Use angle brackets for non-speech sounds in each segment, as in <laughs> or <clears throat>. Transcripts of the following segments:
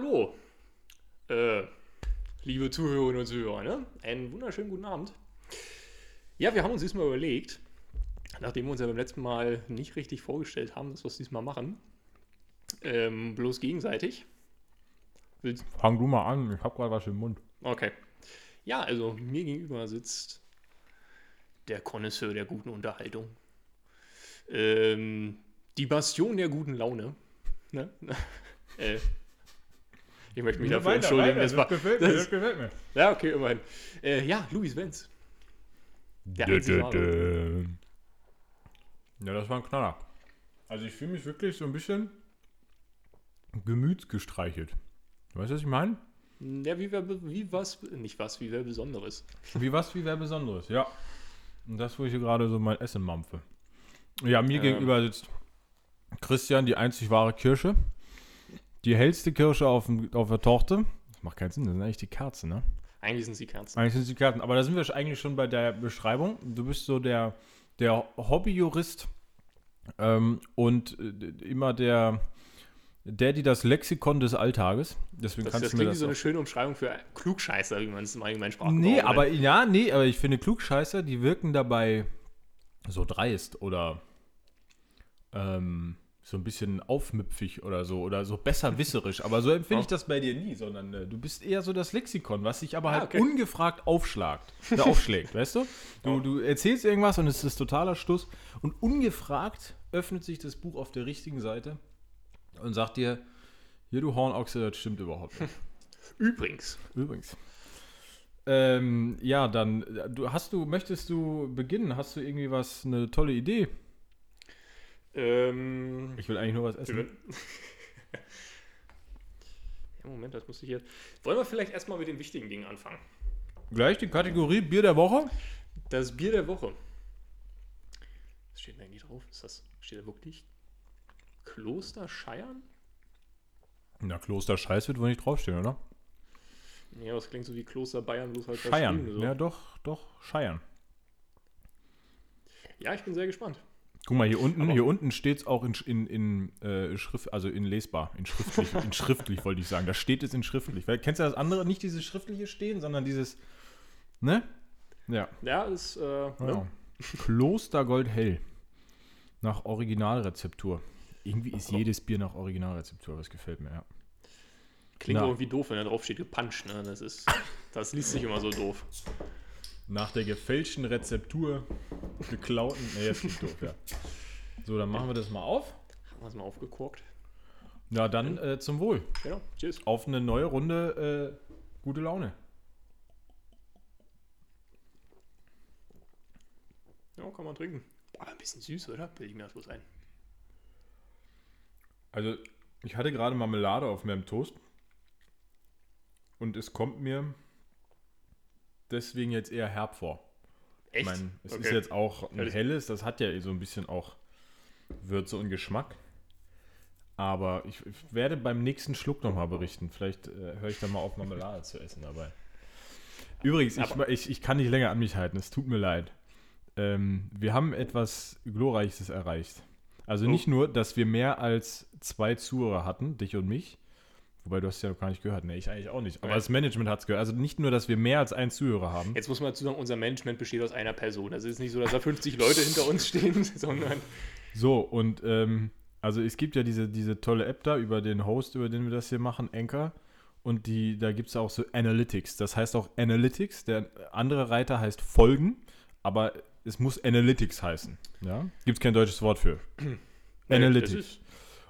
Hallo. Äh, liebe Zuhörerinnen und Zuhörer, ne? Einen wunderschönen guten Abend. Ja, wir haben uns diesmal überlegt, nachdem wir uns ja beim letzten Mal nicht richtig vorgestellt haben, dass wir es diesmal machen, ähm, bloß gegenseitig. Willst, Fang du mal an, ich hab gerade was im Mund. okay. Ja, also mir gegenüber sitzt der Connoisseur der guten Unterhaltung. Ähm, die Bastion der guten Laune. Ne? <laughs> äh, ich möchte mich dafür entschuldigen. das war, gefällt mir, das gefällt mir. ja, okay, immerhin. Äh, ja, Louis Wenz. Der einzige wahre. Ja, das war ein Knaller. Also ich fühle mich wirklich so ein bisschen gemütsgestreichelt. Weißt du, was ich meine? Ja, wie, wer, wie was, nicht was, wie wer Besonderes. Wie was, wie wer Besonderes, ja. Und das, wo ich hier gerade so mein Essen mampfe. Ja, mir Ähm. gegenüber sitzt Christian, die einzig wahre Kirsche. Die hellste Kirsche auf, dem, auf der Torte. Das macht keinen Sinn, das sind eigentlich die Kerzen, ne? Eigentlich sind es die Kerzen. Eigentlich sind es die Kerzen. Aber da sind wir eigentlich schon bei der Beschreibung. Du bist so der, der Hobbyjurist ähm, und äh, immer der, der, die das Lexikon des Alltages. Deswegen Das, kannst das du mir klingt das so eine schöne Umschreibung für Klugscheißer, wie man es im allgemeinen Sprachgebrauch Nee, nennt. aber ja, nee, aber ich finde Klugscheißer, die wirken dabei so dreist oder ähm, so ein bisschen aufmüpfig oder so oder so besserwisserisch. Aber so empfinde ich das bei dir nie, sondern äh, du bist eher so das Lexikon, was sich aber Ah, halt okay. ungefragt aufschlagt, äh, aufschlägt, weißt du? Du, du erzählst irgendwas und es ist totaler Stuss und ungefragt öffnet sich das Buch auf der richtigen Seite und sagt dir, hier du Hornochse, das stimmt überhaupt nicht. <laughs> Übrigens, Übrigens. Ähm, ja, dann äh, du hast du möchtest du beginnen? Hast du irgendwie was eine tolle Idee? Ähm, Ich will eigentlich nur was essen. <laughs> ja, Moment, das muss ich jetzt. Wollen wir vielleicht erstmal mit den wichtigen Dingen anfangen? Gleich die Kategorie Bier der Woche. Das Bier der Woche. Was steht denn eigentlich drauf? Ist das, steht da wirklich Kloster Scheiern? Na, Kloster Scheiß wird wohl nicht draufstehen, oder? Ja, das klingt so wie Kloster Bayern, bloß halt Scheiern. So. Ja, doch, doch, Scheiern. ja, ich bin sehr gespannt. Guck mal, hier unten, Aber- hier unten steht es auch in, in, in äh, Schrift, also in lesbar, in schriftlich, in schriftlich wollte ich sagen. Da steht es in schriftlich. Weil, kennst du das andere? Nicht dieses schriftliche Stehen, sondern dieses, ne? Ja. Ja, ist, äh, Ja. ne? Klostergold hell. Nach Originalrezeptur. Irgendwie ist jedes Bier nach Originalrezeptur, das gefällt mir, ja. klingt Na. irgendwie doof, wenn da drauf steht gepuncht, ne? Das ist, das liest sich immer so doof. Nach der gefälschten Rezeptur geklauten. Ne, jetzt klingt doof, ja. So, dann machen wir das mal auf. Haben wir es mal aufgekorkt. Ja, dann äh, zum Wohl. Genau, tschüss. Auf eine neue Runde äh, gute Laune. Ja, kann man trinken. Boah, ein bisschen süß, oder? Bilde ich mir das bloß ein. Also, ich hatte gerade Marmelade auf meinem Toast. Und es kommt mir deswegen jetzt eher herb vor. Echt? Ich meine, es ist Okay. jetzt auch ein helles, das hat ja so ein bisschen auch Würze und Geschmack. Aber ich, werde beim nächsten Schluck nochmal berichten. Vielleicht äh, höre ich dann mal auf, Marmelade zu essen dabei. Übrigens, ich, ich, ich kann nicht länger an mich halten, es tut mir leid. Ähm, wir haben etwas Glorreiches erreicht. Also Oh. nicht nur, dass wir mehr als zwei Zuhörer hatten, dich und mich. Wobei du hast ja noch gar nicht gehört. Ne, ich eigentlich auch nicht. Aber Nein. das Management hat es gehört. Also nicht nur, dass wir mehr als einen Zuhörer haben. Jetzt muss man dazu sagen, unser Management besteht aus einer Person. Also es ist nicht so, dass da 50 Leute hinter uns stehen, <laughs> sondern So, und ähm, also es gibt ja diese, diese tolle App da über den Host, über den wir das hier machen, Anchor. Und die, da gibt es auch so Analytics. Das heißt auch Analytics. Der andere Reiter heißt Folgen, aber es muss Analytics heißen. Ja? Gibt es kein deutsches Wort für. <clears throat> Analytics.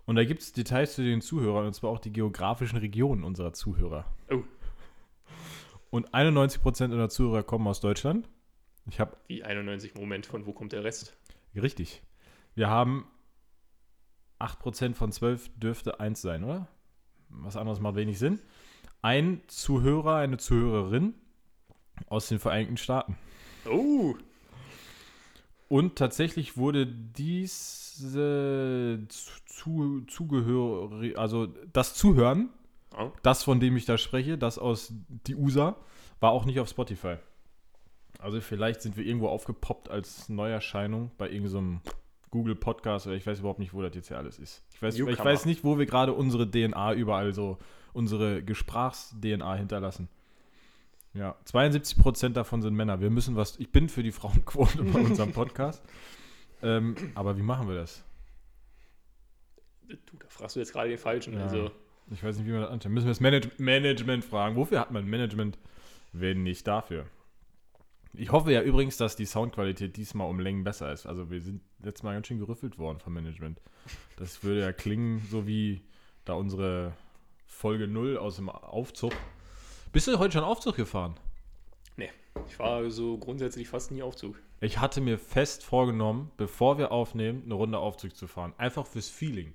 Und da gibt es Details zu den Zuhörern, und zwar auch die geografischen Regionen unserer Zuhörer. Oh, Und 91% unserer Zuhörer kommen aus Deutschland. Ich habe wie 91 Moment, von wo kommt der Rest? Richtig. Wir haben 8% von 12 dürfte 1 sein, oder? Was anderes macht wenig Sinn. Ein Zuhörer, eine Zuhörerin aus den Vereinigten Staaten. Oh, Und tatsächlich wurde diese zu, Zugehör, also das Zuhören, oh. das von dem ich da spreche, das aus die USA, war auch nicht auf Spotify. Also vielleicht sind wir irgendwo aufgepoppt als Neuerscheinung bei irgendeinem Google Podcast oder ich weiß überhaupt nicht, wo das jetzt hier alles ist. Ich weiß, ich weiß nicht, wo wir gerade unsere DNA überall so unsere Gesprachs-DNA hinterlassen. Ja, 72% davon sind Männer. Wir müssen was. Ich bin für die Frauenquote bei <laughs> unserem Podcast. ähm, aber wie machen wir das? Du, da fragst du jetzt gerade den Falschen. Ja. Also, Ich weiß nicht, wie man das anstellt. Müssen wir das Manage Management fragen. Wofür hat man Management, wenn nicht dafür? Ich hoffe ja übrigens, dass die Soundqualität diesmal um Längen besser ist. Also wir sind letztes Mal ganz schön gerüffelt worden vom Management. Das würde ja klingen, so wie da unsere Folge 0 aus dem Aufzug. Bist du heute schon Aufzug gefahren? ich war so grundsätzlich fast nie Aufzug. Ich hatte mir fest vorgenommen, bevor wir aufnehmen, eine Runde Aufzug zu fahren. Einfach fürs Feeling.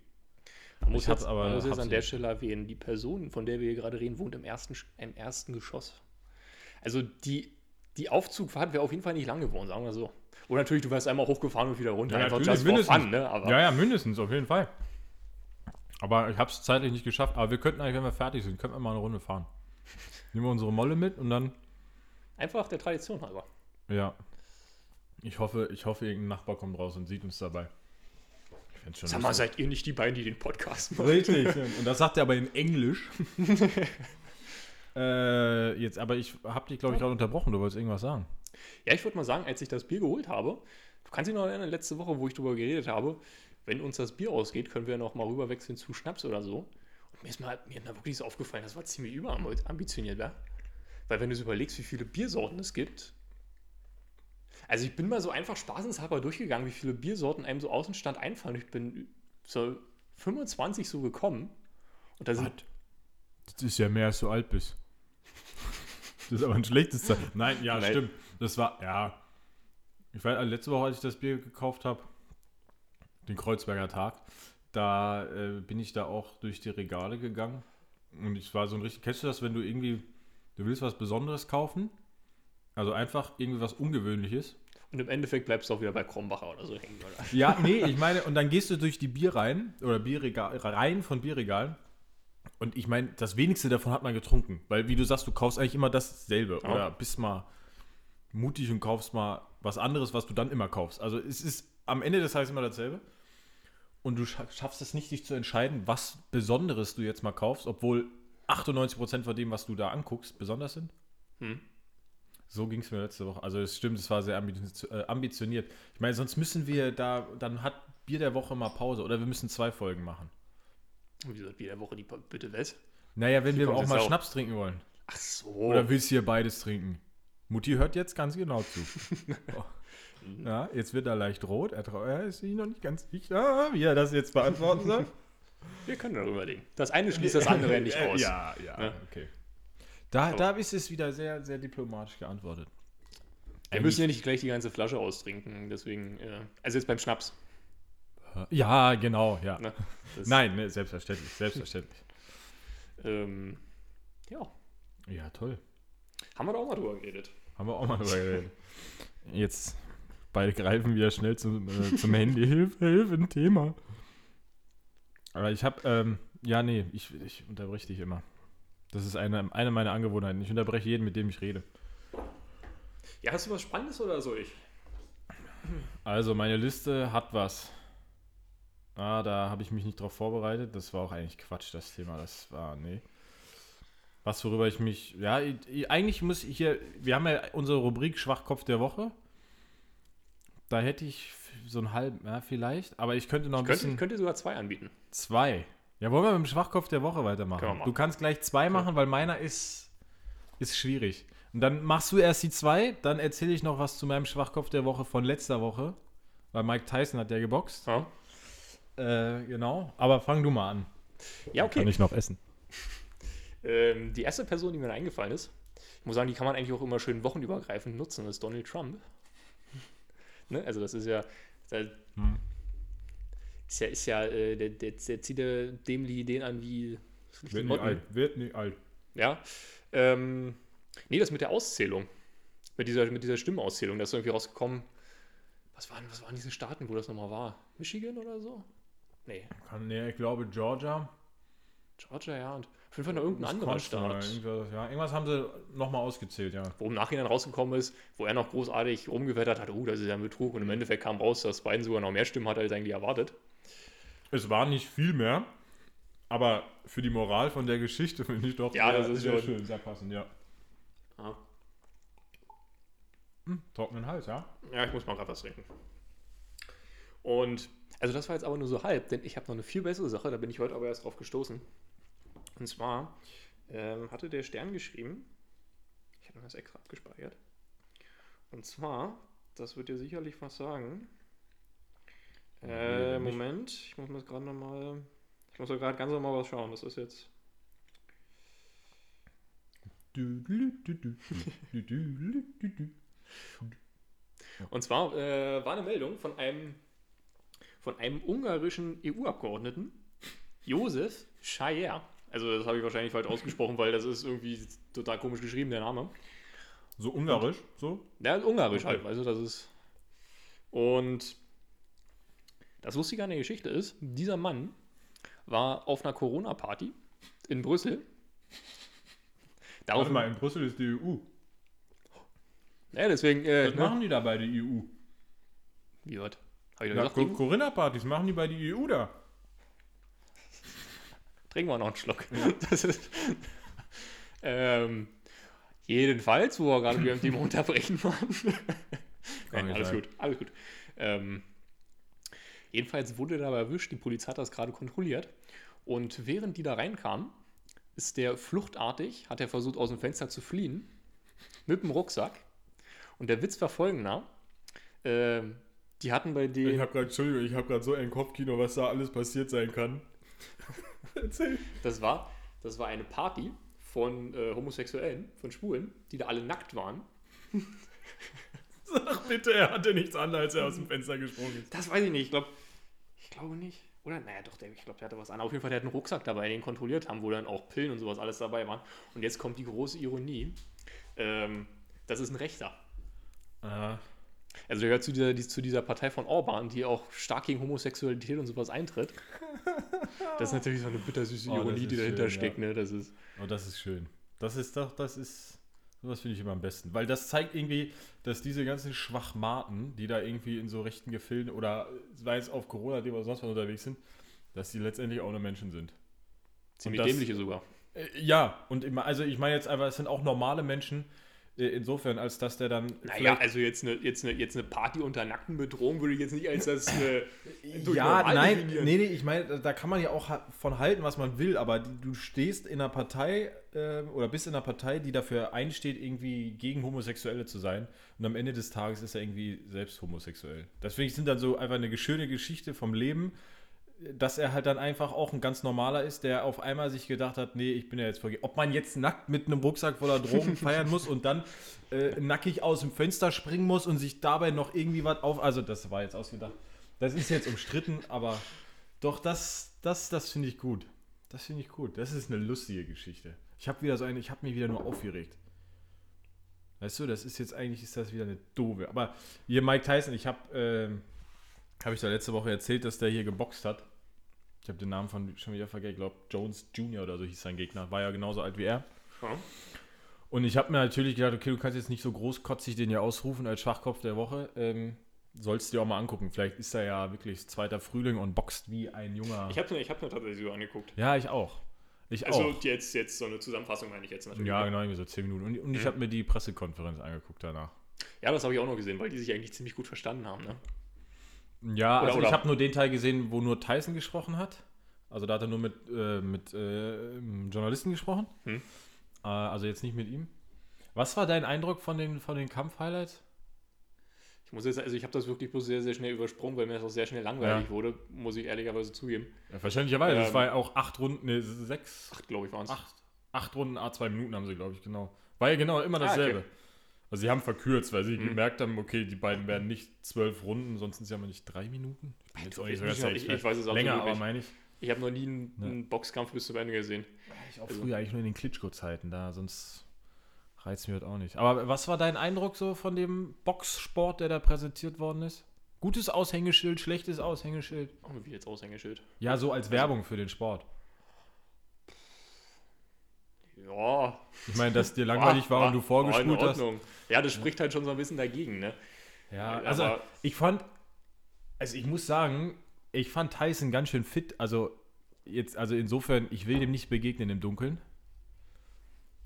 Man muss Ich jetzt, aber- man muss jetzt an der. Stelle erwähnen, die Person, von der wir hier gerade reden, wohnt im ersten, im ersten Geschoss. Also die, die Aufzugfahrt wäre auf jeden Fall nicht lang geworden, sagen wir so. Und natürlich, du wärst einmal hochgefahren und wieder runter. Ja, einfach for mindestens. fun, ne? Aber Ja, ja, mindestens, auf jeden Fall. Aber ich habe es zeitlich nicht geschafft. Aber wir könnten eigentlich, wenn wir fertig sind, könnten wir mal eine Runde fahren. Nehmen wir unsere Molle mit und dann, einfach der Tradition halber. ja. Ich hoffe, ich hoffe, irgendein Nachbar kommt raus und sieht uns dabei. Ich find's schon Sag mal, lustig. seid ihr nicht die beiden, die den Podcast machen? Richtig. <laughs> Und das sagt er aber in Englisch. <laughs> äh, jetzt, aber ich habe dich, glaube ich, gerade unterbrochen. Du wolltest irgendwas sagen. Ja, ich würde mal sagen, als ich das Bier geholt habe, du kannst dich noch erinnern, letzte Woche, wo ich darüber geredet habe, wenn uns das Bier ausgeht, können wir noch mal rüberwechseln zu Schnaps oder so. Mir ist mal, mir ist mal wirklich so aufgefallen, das war ziemlich überambitioniert, wa? Weil wenn du so überlegst, wie viele Biersorten es gibt. Also ich bin mal so einfach spaßenshalber durchgegangen, wie viele Biersorten einem so Außenstand einfallen. Ich bin so 25 so gekommen. Und da sind, Das ist ja mehr, als du alt bist. Das ist aber ein schlechtes Zeichen. Nein, ja, Nein. stimmt. Das war, ja. Ich weiß, letzte Woche, als ich das Bier gekauft habe, den Kreuzberger Tag, da äh, bin ich da auch durch die Regale gegangen. Und ich war so ein richtig, kennst du das, wenn du irgendwie, du willst was Besonderes kaufen? Also einfach irgendwie was Ungewöhnliches. und im Endeffekt bleibst du auch wieder bei Krombacher oder so hängen. Oder? Ja, <laughs> nee, ich meine, und dann gehst du durch die Bierreihen oder Bierregal, Reihen von Bierregalen. Und ich meine, das wenigste davon hat man getrunken. Weil, wie du sagst, du kaufst eigentlich immer dasselbe. Ja. Oder bist mal mutig und kaufst mal was anderes, was du dann immer kaufst. Also es ist am Ende des Tages immer dasselbe. Und du scha- schaffst es nicht, dich zu entscheiden, was Besonderes du jetzt mal kaufst, obwohl 98% von dem, was du da anguckst, besonders sind. Hm. So ging es mir letzte Woche. Also es stimmt, es war sehr äh, ambitioniert. Ich meine, sonst müssen wir da, dann hat Bier der Woche mal Pause oder wir müssen zwei Folgen machen. Wie gesagt, wie der Woche die bitte was? Naja, wenn wir kommt auch mal auch. Schnaps trinken wollen. Ach so. Oder willst du hier beides trinken? Mutti hört jetzt ganz genau zu. <laughs> Oh. Ja, jetzt wird er leicht rot. Er, ist sich noch nicht ganz sicher, wie er das jetzt beantworten soll. <laughs> Wir können darüber reden. Das eine schließt das andere nicht <laughs> Äh, aus. Ja, ja, Ja. okay. Da, Aber- da ist es wieder sehr, sehr diplomatisch geantwortet. Wir müssen ja nicht gleich die ganze Flasche austrinken, deswegen, äh, also jetzt beim Schnaps. Ja, genau, ja. Das, Nein, ne, selbstverständlich, selbstverständlich. Ähm, ja, Ja, toll. haben wir da auch mal drüber geredet. Haben wir auch mal drüber geredet. Jetzt beide greifen wieder schnell zum, äh, zum Handy. <laughs> Hilfe, Hilfe, ein Thema. Aber ich habe, ähm, ja, nee, ich, ich unterbreche dich immer. Das ist eine, eine meiner Angewohnheiten. Ich unterbreche jeden, mit dem ich rede. Ja, hast du was Spannendes oder soll ich? Also, meine Liste hat was. Ah, da habe ich mich nicht drauf vorbereitet. Das war auch eigentlich Quatsch, das Thema. Das war, nee. Was, worüber ich mich, ja, ich, eigentlich muss ich hier, wir haben ja unsere Rubrik Schwachkopf der Woche. Da hätte ich so einen halben, ja, vielleicht, aber ich könnte noch ein Ich könnte, bisschen, ich könnte sogar zwei anbieten. zwei. Ja, wollen wir mit dem Schwachkopf der Woche weitermachen? Du kannst gleich zwei machen, weil meiner ist, ist schwierig. Und dann machst du erst die zwei, dann erzähle ich noch was zu meinem Schwachkopf der Woche von letzter Woche, weil Mike Tyson hat ja geboxt. Ja, Äh, genau. Aber fang du mal an. ja okay. Kann ich noch essen? <laughs> Ähm, die erste Person, die mir da eingefallen ist, ich muss sagen, die kann man eigentlich auch immer schön wochenübergreifend nutzen, ist Donald Trump. Ne? Also das ist ja, der, Hm. ist ja, ist ja, äh, der, der, der zieht ja dämliche Ideen an wie Wird nicht alt. Wird nicht alt. Ja. Ähm, nee, das mit der Auszählung. Mit dieser, mit dieser Stimmenauszählung, da ist irgendwie rausgekommen. Was waren, was waren diese Staaten, wo das nochmal war? Michigan oder so? Nee, Kann, nee, ich glaube Georgia. Georgia, ja. Und auf jeden Fall noch irgendein anderer Staat. Irgendwas, ja, irgendwas haben sie nochmal ausgezählt, ja. Wo im Nachhinein rausgekommen ist, wo er noch großartig rumgewettert hat, oh, das ist ja ein Betrug. Und im Endeffekt kam raus, dass Biden sogar noch mehr Stimmen hat, als eigentlich erwartet. Es war nicht viel mehr, Aber für die Moral von der Geschichte <laughs> finde ich doch Ja, sehr, das ist sehr schön, sehr passend, ja. Ja. Hm, trockenen Hals, ja? Ja, ich muss mal gerade was trinken. Und, also das war jetzt aber nur so halb, denn ich habe noch eine viel bessere Sache, da bin ich heute aber erst drauf gestoßen. Und zwar ähm, hatte der Stern geschrieben, ich habe das extra abgespeichert, und zwar, das wird dir sicherlich was sagen. Äh, Moment, ich muss mir das gerade nochmal, ich muss gerade ganz nochmal was schauen, das ist jetzt... Und zwar äh, war eine Meldung von einem, von einem ungarischen EU-Abgeordneten, Josef Schayer. Also das habe ich wahrscheinlich falsch ausgesprochen, weil das ist irgendwie total komisch geschrieben, der Name. So ungarisch, so? Der ist ungarisch Okay. halt, also das ist... Und das Lustige an der Geschichte ist, dieser Mann war auf einer Corona-Party in Brüssel. Warte Darauf, mal, in Brüssel ist die EU. ja, deswegen, äh, Was ne? machen die da bei der EU? Wie was? Hab ich doch Ja, gesagt, Co- EU? Corinna-Partys machen die bei der EU da. Trinken wir noch einen Schluck. <laughs> Das ist, ähm, jedenfalls, wo wir gerade wieder im Thema <laughs> unterbrechen waren. Nein, alles gut, alles gut. Ähm, jedenfalls wurde er dabei erwischt, die Polizei hat das gerade kontrolliert. Und während die da reinkamen, ist der fluchtartig, hat er versucht, aus dem Fenster zu fliehen, mit dem Rucksack. Und der Witz war folgender. Ähm, die hatten bei Ich denen. habe gerade, Entschuldigung, ich habe gerade so ein Kopfkino, was da alles passiert sein kann. Erzähl. Das war, das war eine Party von äh, Homosexuellen, von Schwulen, die da alle nackt waren. <laughs> Sag bitte, er hatte nichts an, als er aus dem Fenster gesprungen ist. Das weiß ich nicht. Ich glaube, ich glaube nicht. Oder? Naja, doch, der, ich glaube, der hatte was an. Auf jeden Fall, der hat einen Rucksack dabei, den kontrolliert haben, wo dann auch Pillen und sowas alles dabei waren. Und jetzt kommt die große Ironie. Ähm, das ist ein Rechter. Ah, Also der gehört zu dieser, die, zu dieser Partei von Orban, die auch stark gegen Homosexualität und sowas eintritt. <laughs> Das ist natürlich so eine bittersüße Oh, Ironie, die dahinter schön, steckt. Ne? Das ist, oh, das ist schön. Das ist doch, das ist, sowas finde ich immer am besten. Weil das zeigt irgendwie, dass diese ganzen Schwachmaten, die da irgendwie in so rechten Gefilden oder sei es auf corona oder sonst was unterwegs sind, dass die letztendlich auch nur Menschen sind. ziemlich das- dämliche sogar. Äh, ja, und immer, also ich meine jetzt einfach, es sind auch normale Menschen, insofern, als dass der dann. Naja, also jetzt eine, jetzt, eine, jetzt eine Party unter nackten Bedrohung würde ich jetzt nicht als das äh, ja, nein, definieren. nee, nee, ich meine, da- kann man ja auch von halten, was man will, aber du stehst in einer Partei äh, oder bist in einer Partei, die dafür einsteht, irgendwie gegen Homosexuelle zu sein und am Ende des Tages ist er irgendwie selbst homosexuell. Deswegen sind dann so einfach eine schöne Geschichte vom Leben, dass er halt dann einfach auch ein ganz normaler ist, der auf einmal sich gedacht hat, nee, ich bin ja jetzt vergeben. Ob man jetzt nackt mit einem Rucksack voller Drogen <laughs> feiern muss und dann äh, nackig aus dem Fenster springen muss und sich dabei noch irgendwie was auf... Also das war jetzt ausgedacht. Das ist jetzt umstritten, aber doch, das, das, das finde ich gut. Das finde ich gut. Das ist eine lustige Geschichte. Ich habe wieder so eine, ich habe mich wieder nur aufgeregt. Weißt du, das ist jetzt eigentlich, ist das wieder eine doofe. Aber hier Mike Tyson, ich habe, ähm, habe ich da letzte Woche erzählt, dass der hier geboxt hat. Ich habe den Namen von schon wieder vergessen. Ich glaube, Jones Jr. oder so hieß sein Gegner. War ja genauso alt wie er. Ja. Und ich habe mir natürlich gedacht, okay, du kannst jetzt nicht so großkotzig den hier ausrufen als Schwachkopf der Woche. Ähm, sollst du dir auch mal angucken. Vielleicht ist er ja wirklich zweiter Frühling und boxt wie ein junger. Ich habe mir, ich hab mir tatsächlich so angeguckt. ja, ich auch. Ich Also auch. jetzt, jetzt so eine Zusammenfassung meine ich jetzt natürlich. Ja, genau, irgendwie so 10 Minuten. Und, und ich Mhm. habe mir die Pressekonferenz angeguckt danach. Ja, das habe ich auch noch gesehen, weil die sich eigentlich ziemlich gut verstanden haben. Ne? Ja, Oder- also ich habe nur den Teil gesehen, wo nur Tyson gesprochen hat. Also da hat er nur mit, äh, mit äh, Journalisten gesprochen. Hm. Äh, also jetzt nicht mit ihm. Was war dein Eindruck von den, von den Kampf-Highlights? Ich muss jetzt, also ich habe das wirklich bloß sehr, sehr schnell übersprungen, weil mir das auch sehr schnell langweilig Ja. wurde, muss ich ehrlicherweise zugeben. Ja, verständlicherweise. Ähm, das war ja auch acht Runden, ne, sechs, Acht, glaube ich, waren es. acht, acht Runden, a zwei Minuten haben sie, glaube ich, genau. War ja genau immer dasselbe. Ah, okay. Also sie haben verkürzt, weil sie Hm. gemerkt haben, okay, die beiden werden nicht zwölf Runden, sonst sind ja mal nicht drei Minuten. Ich jetzt auch nicht Ich, ich, weiß es auch Länger, wirklich aber meine ich. Ich habe noch nie einen, Ne. einen Boxkampf bis zum Ende gesehen. Ich auch Also- früher eigentlich nur in den Klitschko-Zeiten da, sonst reizt mir das auch nicht. Aber was war dein Eindruck so von dem Boxsport, der da präsentiert worden ist? Gutes Aushängeschild, schlechtes Aushängeschild? Oh, wie jetzt Aushängeschild. Ja, so als Werbung für den Sport. Ja. Ich meine, dass dir <laughs> langweilig war, und du vorgespult hast. Ja, das spricht halt schon so ein bisschen dagegen, ne? Ja, Aber- also ich fand, also ich muss sagen, ich fand Tyson ganz schön fit. Also jetzt, also insofern, ich will dem nicht begegnen im Dunkeln.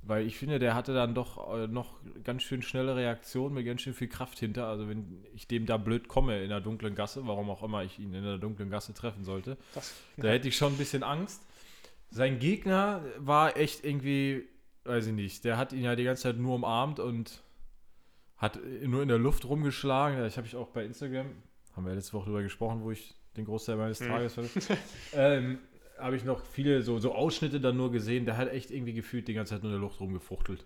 Weil ich finde, der hatte dann doch äh, noch ganz schön schnelle Reaktionen mit ganz schön viel Kraft hinter. Also wenn ich dem da blöd komme in der dunklen Gasse, warum auch immer ich ihn in der dunklen Gasse treffen sollte, Das, da hätte ich schon ein bisschen Angst. Sein Gegner war echt irgendwie, weiß ich nicht, der hat ihn ja die ganze Zeit nur umarmt und hat nur in der Luft rumgeschlagen. Ich habe ich auch bei Instagram, haben wir letzte Woche drüber gesprochen, wo ich den Großteil meines Mhm. Tages hatte. <laughs> ähm, habe ich noch viele so, so Ausschnitte dann nur gesehen. Der hat echt irgendwie gefühlt die ganze Zeit nur in der Luft rumgefuchtelt.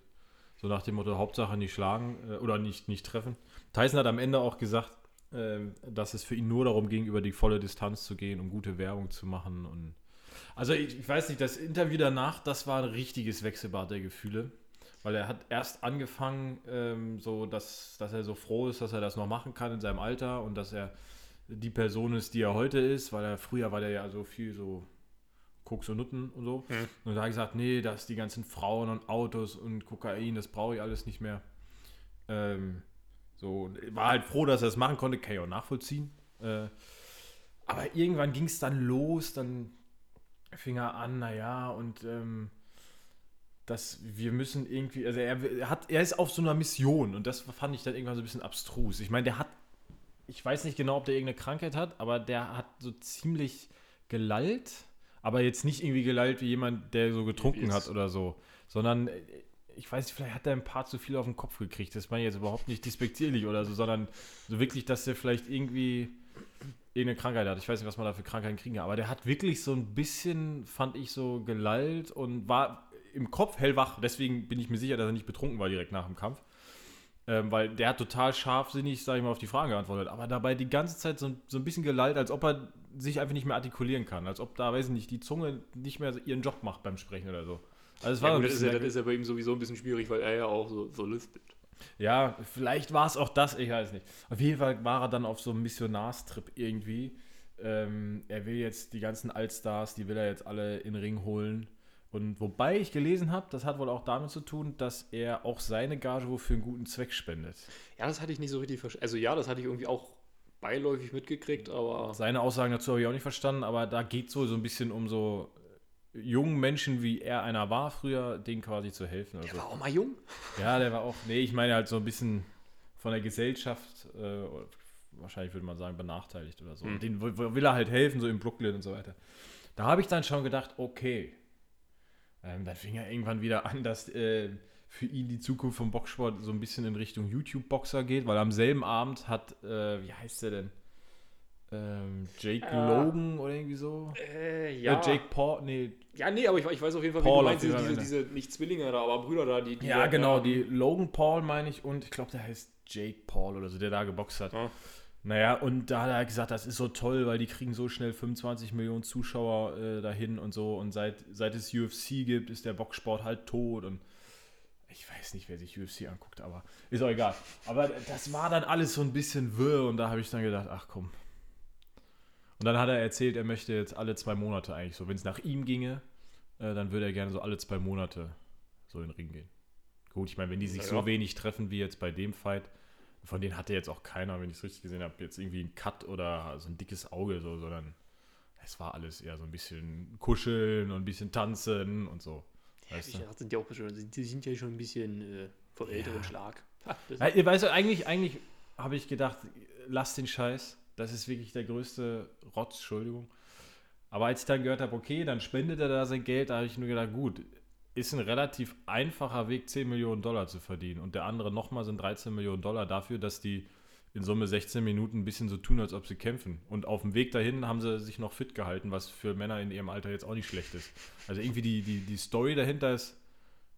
So nach dem Motto, Hauptsache nicht schlagen äh, oder nicht, nicht treffen. Tyson hat am Ende auch gesagt, ähm, dass es für ihn nur darum ging, über die volle Distanz zu gehen, um gute Werbung zu machen. Und also ich, ich weiß nicht, das Interview danach, das war ein richtiges Wechselbad der Gefühle. Weil er hat erst angefangen, ähm, so dass, dass er so froh ist, dass er das noch machen kann in seinem Alter und dass er die Person ist, die er heute ist, weil er früher war der ja so viel so Koks und Nutten und so. Mhm. Und da hat er gesagt, nee, dass die ganzen Frauen und Autos und Kokain, das brauche ich alles nicht mehr. Ähm, so, war halt froh, dass er das machen konnte, kann ich auch nachvollziehen. Äh, aber irgendwann ging es dann los, dann fing er an, naja, und ähm, dass wir müssen irgendwie, also er, hat, er ist auf so einer Mission und das fand ich dann irgendwann so ein bisschen abstrus. Ich meine, der hat, ich weiß nicht genau, ob der irgendeine Krankheit hat, aber der hat so ziemlich gelallt, aber jetzt nicht irgendwie gelallt wie jemand, der so getrunken hat oder so, sondern äh, ich weiß nicht, vielleicht hat er ein paar zu viel auf den Kopf gekriegt. Das meine ich jetzt überhaupt nicht despektierlich oder so, sondern so wirklich, dass er vielleicht irgendwie irgendeine Krankheit hat. Ich weiß nicht, was man da für Krankheiten kriegen kann, aber der hat wirklich so ein bisschen, fand ich so gelallt und war im Kopf hellwach. Deswegen bin ich mir sicher, dass er nicht betrunken war direkt nach dem Kampf. Ähm, weil der hat total scharfsinnig, sag ich mal, auf die Fragen geantwortet, aber dabei die ganze Zeit so, so ein bisschen gelallt, als ob er sich einfach nicht mehr artikulieren kann, als ob da, weiß ich nicht, die Zunge nicht mehr ihren Job macht beim Sprechen oder so. Also es war ja, gut, das, ist ja, das ist ja bei ihm sowieso ein bisschen schwierig, weil er ja auch so, so lispelt. Ja, vielleicht war es auch das, ich weiß nicht. Auf jeden Fall war er dann auf so einem Missionarstrip irgendwie. Ähm, er will jetzt die ganzen Allstars, die will er jetzt alle in den Ring holen. Und wobei ich gelesen habe, das hat wohl auch damit zu tun, dass er auch seine Gage wohl für einen guten Zweck spendet. Ja, das hatte ich nicht so richtig verstanden. Also ja, das hatte ich irgendwie auch beiläufig mitgekriegt, aber Seine Aussagen dazu habe ich auch nicht verstanden, aber da geht es so, so ein bisschen um so jungen Menschen, wie er einer war früher, denen quasi zu helfen. der Also. war auch mal jung. Ja, der war auch, nee, ich meine halt so ein bisschen von der Gesellschaft, äh, wahrscheinlich würde man sagen, benachteiligt oder so. Hm. Und Den will, will er halt helfen, so in Brooklyn und so weiter. Da habe ich dann schon gedacht, okay. Ähm, dann fing er irgendwann wieder an, dass äh, für ihn die Zukunft vom Boxsport so ein bisschen in Richtung YouTube-Boxer geht, weil am selben Abend hat, äh, wie heißt der denn? Ähm, Jake Ja. Logan oder irgendwie so? Äh, Äh, Jake Paul, nee, Ja, nee, aber ich, ich weiß auf jeden Fall, Paul wie du meinst, diese, diese, diese, nicht Zwillinge da, aber Brüder da, die, die Ja, da- genau, da- die Logan Paul meine ich und ich glaube, der heißt Jake Paul oder so, der da geboxt hat. Ja. Naja, und da hat er gesagt, das ist so toll, weil die kriegen so schnell 25 Millionen Zuschauer äh, dahin und so. Und seit, seit es UFC gibt, ist der Boxsport halt tot. Und ich weiß nicht, wer sich UFC anguckt, aber ist auch egal. Aber das war dann alles so ein bisschen wirr und da habe ich dann gedacht, ach komm. Und dann hat er erzählt, er möchte jetzt alle zwei Monate eigentlich so, wenn es nach ihm ginge, äh, dann würde er gerne so alle zwei Monate so in den Ring gehen. Gut, ich meine, wenn die sich Ja. so wenig treffen wie jetzt bei dem Fight, von denen hatte jetzt auch keiner, wenn ich es richtig gesehen habe, jetzt irgendwie einen Cut oder so ein dickes Auge, so, sondern es war alles eher so ein bisschen kuscheln und ein bisschen tanzen und so. Ja, Weißt du? sind ja auch schon, die sind ja schon ein bisschen äh, von älteren Ja. Schlag. Ha, <laughs> Ja, weißt du, eigentlich, eigentlich habe ich gedacht, lass den Scheiß. Das ist wirklich der größte Rotz, Entschuldigung. Aber als ich dann gehört habe, okay, dann spendet er da sein Geld, da habe ich nur gedacht, gut, ist ein relativ einfacher Weg, 10 Millionen Dollar zu verdienen. Und der andere nochmal sind 13 Millionen Dollar dafür, dass die in Summe 16 Minuten ein bisschen so tun, als ob sie kämpfen. Und auf dem Weg dahin haben sie sich noch fit gehalten, was für Männer in ihrem Alter jetzt auch nicht schlecht ist. Also irgendwie die, die, die Story dahinter ist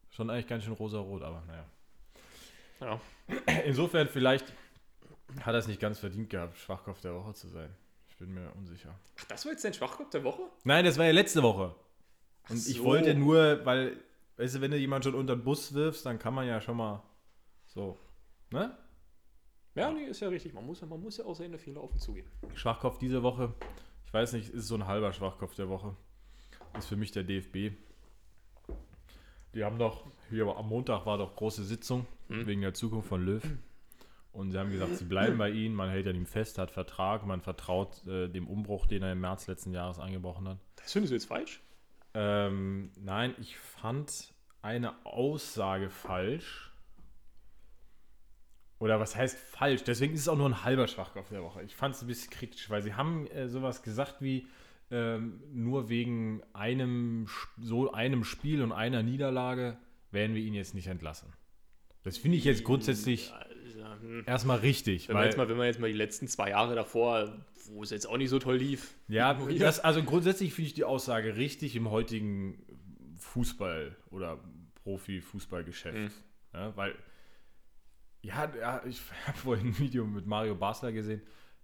schon eigentlich ganz schön rosa-rot, aber naja. ja. Insofern vielleicht hat er es nicht ganz verdient gehabt, Schwachkopf der Woche zu sein. Bin mir unsicher. Ach, das war jetzt dein Schwachkopf der Woche? Nein, das war ja letzte Woche. Und Ach ich so. wollte nur, weil, weißt du, wenn du jemanden schon unter den Bus wirfst, dann kann man ja schon mal so, ne? Ja, nee, ist ja richtig. Man muss ja, man muss ja auch seine Fehler offen zugeben. Schwachkopf diese Woche, ich weiß nicht, ist so ein halber Schwachkopf der Woche. Ist für mich der DFB. Die haben doch, hier am Montag war doch große Sitzung Hm. wegen der Zukunft von Löw. Und sie haben gesagt, sie bleiben bei ihm, man hält an ihm fest, hat Vertrag, man vertraut äh, dem Umbruch, den er im März letzten Jahres angebrochen hat. Das findest du jetzt falsch? Ähm, nein, ich fand eine Aussage falsch. Oder was heißt falsch? Deswegen ist es auch nur ein halber Schwachkopf der Woche. Ich fand es ein bisschen kritisch, weil sie haben äh, sowas gesagt wie ähm, nur wegen einem so einem Spiel und einer Niederlage werden wir ihn jetzt nicht entlassen. Das finde ich jetzt grundsätzlich hm. erstmal richtig. Wenn, man weil- jetzt mal, wenn man jetzt mal die letzten zwei Jahre davor, wo es jetzt auch nicht so toll lief, Ja, <laughs> das, also grundsätzlich finde ich die Aussage richtig im heutigen Fußball- oder Profi-Fußballgeschäft. Mhm. Ja, weil, ja, ja ich <laughs> habe vorhin ein Video mit Mario Basler gesehen.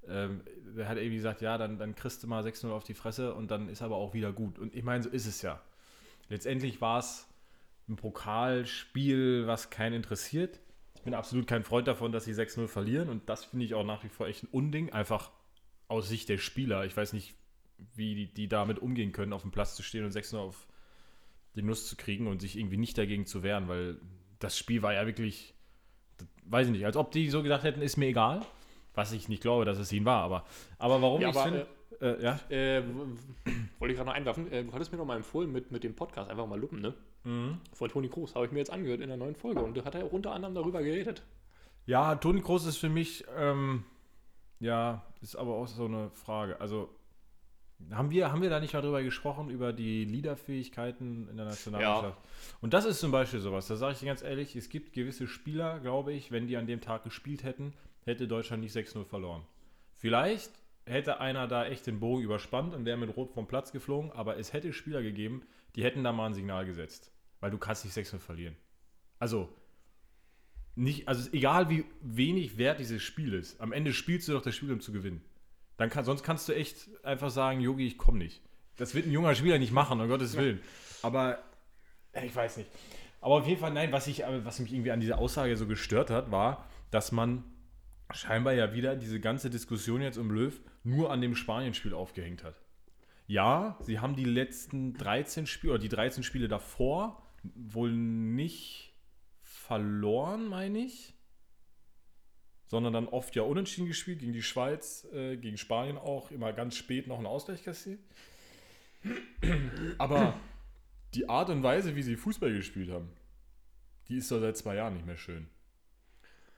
Ähm, der hat irgendwie gesagt, ja, dann, dann kriegst du mal 6-0 auf die Fresse und dann ist aber auch wieder gut. Und ich meine, so ist es ja. Letztendlich war es ein Pokalspiel, was keinen interessiert. Ich bin absolut kein Freund davon, dass sie 6-0 verlieren und das finde ich auch nach wie vor echt ein Unding. Einfach aus Sicht der Spieler. Ich weiß nicht, wie die, die damit umgehen können, auf dem Platz zu stehen und 6-0 auf die Nuss zu kriegen und sich irgendwie nicht dagegen zu wehren, weil das Spiel war ja wirklich, weiß ich nicht, als ob die so gesagt hätten, ist mir egal. Was ich nicht glaube, dass es ihnen war, aber, aber warum Ja, ich finde, äh, ja, Äh, wollte ich gerade noch einwerfen. Äh, du hattest mir noch mal empfohlen mit, mit dem Podcast, einfach mal lupen, ne? Mhm. Von Toni Kroos, habe ich mir jetzt angehört in der neuen Folge und da hat er auch unter anderem darüber geredet. Ja, Toni Kroos ist für mich, ähm, ja, ist aber auch so eine Frage. Also, haben wir, haben wir da nicht mal drüber gesprochen, über die Leaderfähigkeiten in der Nationalmannschaft? Und das ist zum Beispiel sowas, da sage ich dir ganz ehrlich, es gibt gewisse Spieler, glaube ich, wenn die an dem Tag gespielt hätten, hätte Deutschland nicht 6-0 verloren. Vielleicht hätte einer da echt den Bogen überspannt und wäre mit Rot vom Platz geflogen, aber es hätte Spieler gegeben, die hätten da mal ein Signal gesetzt. Weil du kannst nicht 6-0 verlieren. Also, nicht, also egal wie wenig wert dieses Spiel ist. Am Ende spielst du doch das Spiel, um zu gewinnen. Dann kann, sonst kannst du echt einfach sagen, Yogi, ich komme nicht. Das wird ein junger Spieler nicht machen, um Gottes Willen. Aber ich weiß nicht. Aber auf jeden Fall, nein, was, ich, was mich irgendwie an dieser Aussage so gestört hat, war, dass man scheinbar ja wieder diese ganze Diskussion jetzt um Löw nur an dem Spanien-Spiel aufgehängt hat. Ja, sie haben die letzten 13 Spiele oder die 13 Spiele davor wohl nicht verloren, meine ich. Sondern dann oft ja unentschieden gespielt, gegen die Schweiz, äh, gegen Spanien auch, immer ganz spät noch einen Ausgleich kassiert. Aber die Art und Weise, wie sie Fußball gespielt haben, die ist doch seit zwei Jahren nicht mehr schön.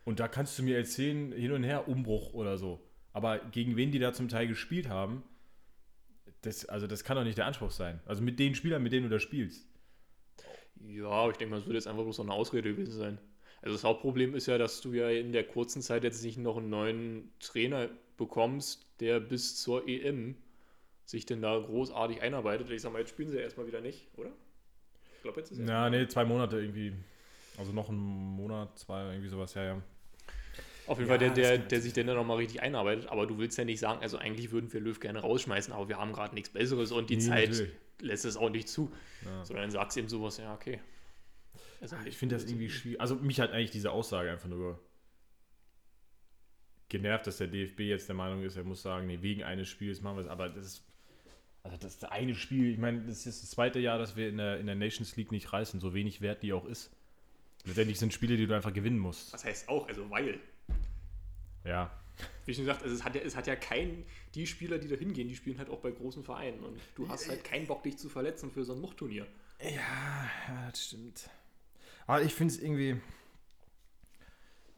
Und da kannst du mir erzählen, hin und her, Umbruch oder so. Aber gegen wen die da zum Teil gespielt haben, das, also das kann doch nicht der Anspruch sein. Also mit den Spielern, mit denen du da spielst. Ja, ich denke mal, es wird jetzt einfach bloß so eine Ausrede gewesen sein. Also das Hauptproblem ist ja, dass du ja in der kurzen Zeit jetzt nicht noch einen neuen Trainer bekommst, der bis zur EM sich denn da großartig einarbeitet. Ich sag mal, jetzt spielen sie ja erstmal wieder nicht, oder? Ich glaube, jetzt ist Ja, nee, zwei Monate irgendwie. Also noch einen Monat, zwei, irgendwie sowas, ja, ja. Auf jeden Ja, Fall der, der, der sich dann nochmal richtig einarbeitet. Aber du willst ja nicht sagen, also eigentlich würden wir Löw gerne rausschmeißen, aber wir haben gerade nichts Besseres und die Nee, Zeit natürlich. lässt es auch nicht zu. Ja. Sondern dann sagst du eben sowas, ja, okay. Also Ich finde das irgendwie schwierig. Also mich hat eigentlich diese Aussage einfach nur genervt, dass der DFB jetzt der Meinung ist, er muss sagen, nee, wegen eines Spiels machen wir es. Aber das ist, also das ist eine Spiel, ich meine, das ist das zweite Jahr, dass wir in der, in der Nations League nicht reißen, so wenig wert die auch ist. Letztendlich sind Spiele, die du einfach gewinnen musst. Was heißt auch, also weil. Ja. Wie schon gesagt, also es, hat ja, es hat ja kein, die Spieler, die da hingehen, die spielen halt auch bei großen Vereinen. Und du hast halt keinen Bock, dich zu verletzen für so ein Muchturnier. Ja, ja, das stimmt. Aber ich finde es irgendwie.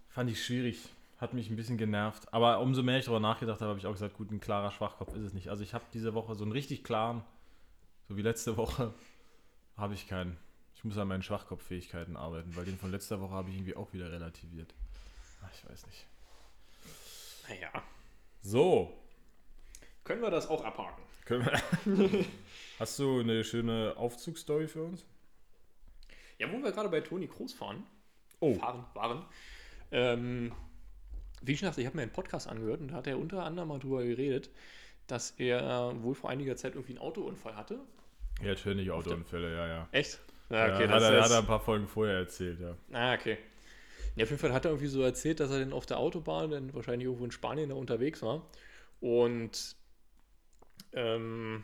Fand ich schwierig. Hat mich ein bisschen genervt. Aber umso mehr ich darüber nachgedacht habe, habe ich auch gesagt, gut, ein klarer Schwachkopf ist es nicht. Also ich habe diese Woche so einen richtig klaren, so wie letzte Woche, habe ich keinen. Ich muss an meinen Schwachkopffähigkeiten arbeiten, weil den von letzter Woche habe ich irgendwie auch wieder relativiert. Ach, ich weiß nicht. Naja. So. Können wir das auch abhaken? Können wir <laughs> Hast du eine schöne Aufzugsstory für uns? Ja, wo wir gerade bei Toni Kroos fahren, Oh. fahren, waren, ähm, wie schon gesagt, ich habe mir einen Podcast angehört und da hat er unter anderem mal drüber geredet, dass er wohl vor einiger Zeit irgendwie einen Autounfall hatte. Ja, ständig Autounfälle, ja, ja. Echt? Ja, okay, hat, er, hat er ein paar Folgen vorher erzählt, ja. Ah, okay. Ja, auf jeden Fall hat er irgendwie so erzählt, dass er dann auf der Autobahn, dann wahrscheinlich irgendwo in Spanien da unterwegs war. Und ähm,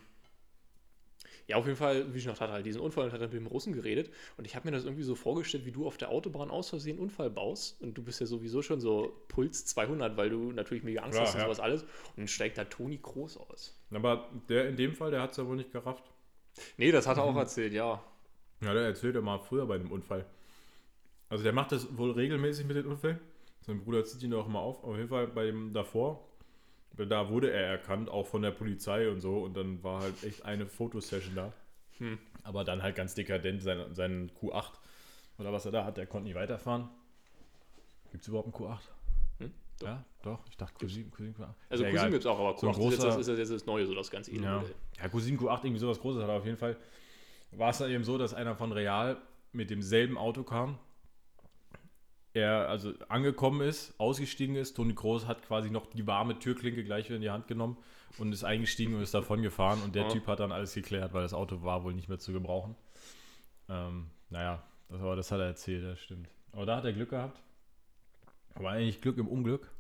Ja, auf jeden Fall, wie ich noch hatte, halt diesen Unfall und hat dann mit dem Russen geredet. Und ich habe mir das irgendwie so vorgestellt, wie du auf der Autobahn aus Versehen einen Unfall baust. Und du bist ja sowieso schon so Puls 200, weil du natürlich mega Angst Ja, hast und ja. sowas alles. Und dann steigt da Toni Kroos aus. Aber der in dem Fall, der hat es ja wohl nicht gerafft. Nee, das hat er auch Mhm. erzählt, ja. Ja, der erzählt ja mal früher bei dem Unfall. Also der macht das wohl regelmäßig mit den Unfällen. Sein Bruder zieht ihn auch immer auf. Auf jeden Fall bei dem davor, da wurde er erkannt, auch von der Polizei und so. Und dann war halt echt eine Fotosession da. Hm. Aber dann halt ganz dekadent sein, seinen Q8 oder was er da hat, der konnte nicht weiterfahren. Gibt es überhaupt einen Q8? Hm? Doch. Ja, doch. Ich dachte Q7, Q7, Q8. Also Ja, Cousin egal. gibt es auch, aber So ein Q8 ist, jetzt, großer- das ist jetzt das Neue, so das ganze Ja. Ja, Q7, Q8, irgendwie sowas Großes hat er auf jeden Fall. War es dann eben so, dass einer von Real mit demselben Auto kam. Er also angekommen ist, ausgestiegen ist. Toni Kroos hat quasi noch die warme Türklinke gleich in die Hand genommen und ist eingestiegen und ist davon gefahren. Und der Ja. Typ hat dann alles geklärt, weil das Auto war wohl nicht mehr zu gebrauchen. Ähm, naja, das, aber das hat er erzählt, das stimmt. Aber da hat er Glück gehabt. Aber eigentlich Glück im Unglück,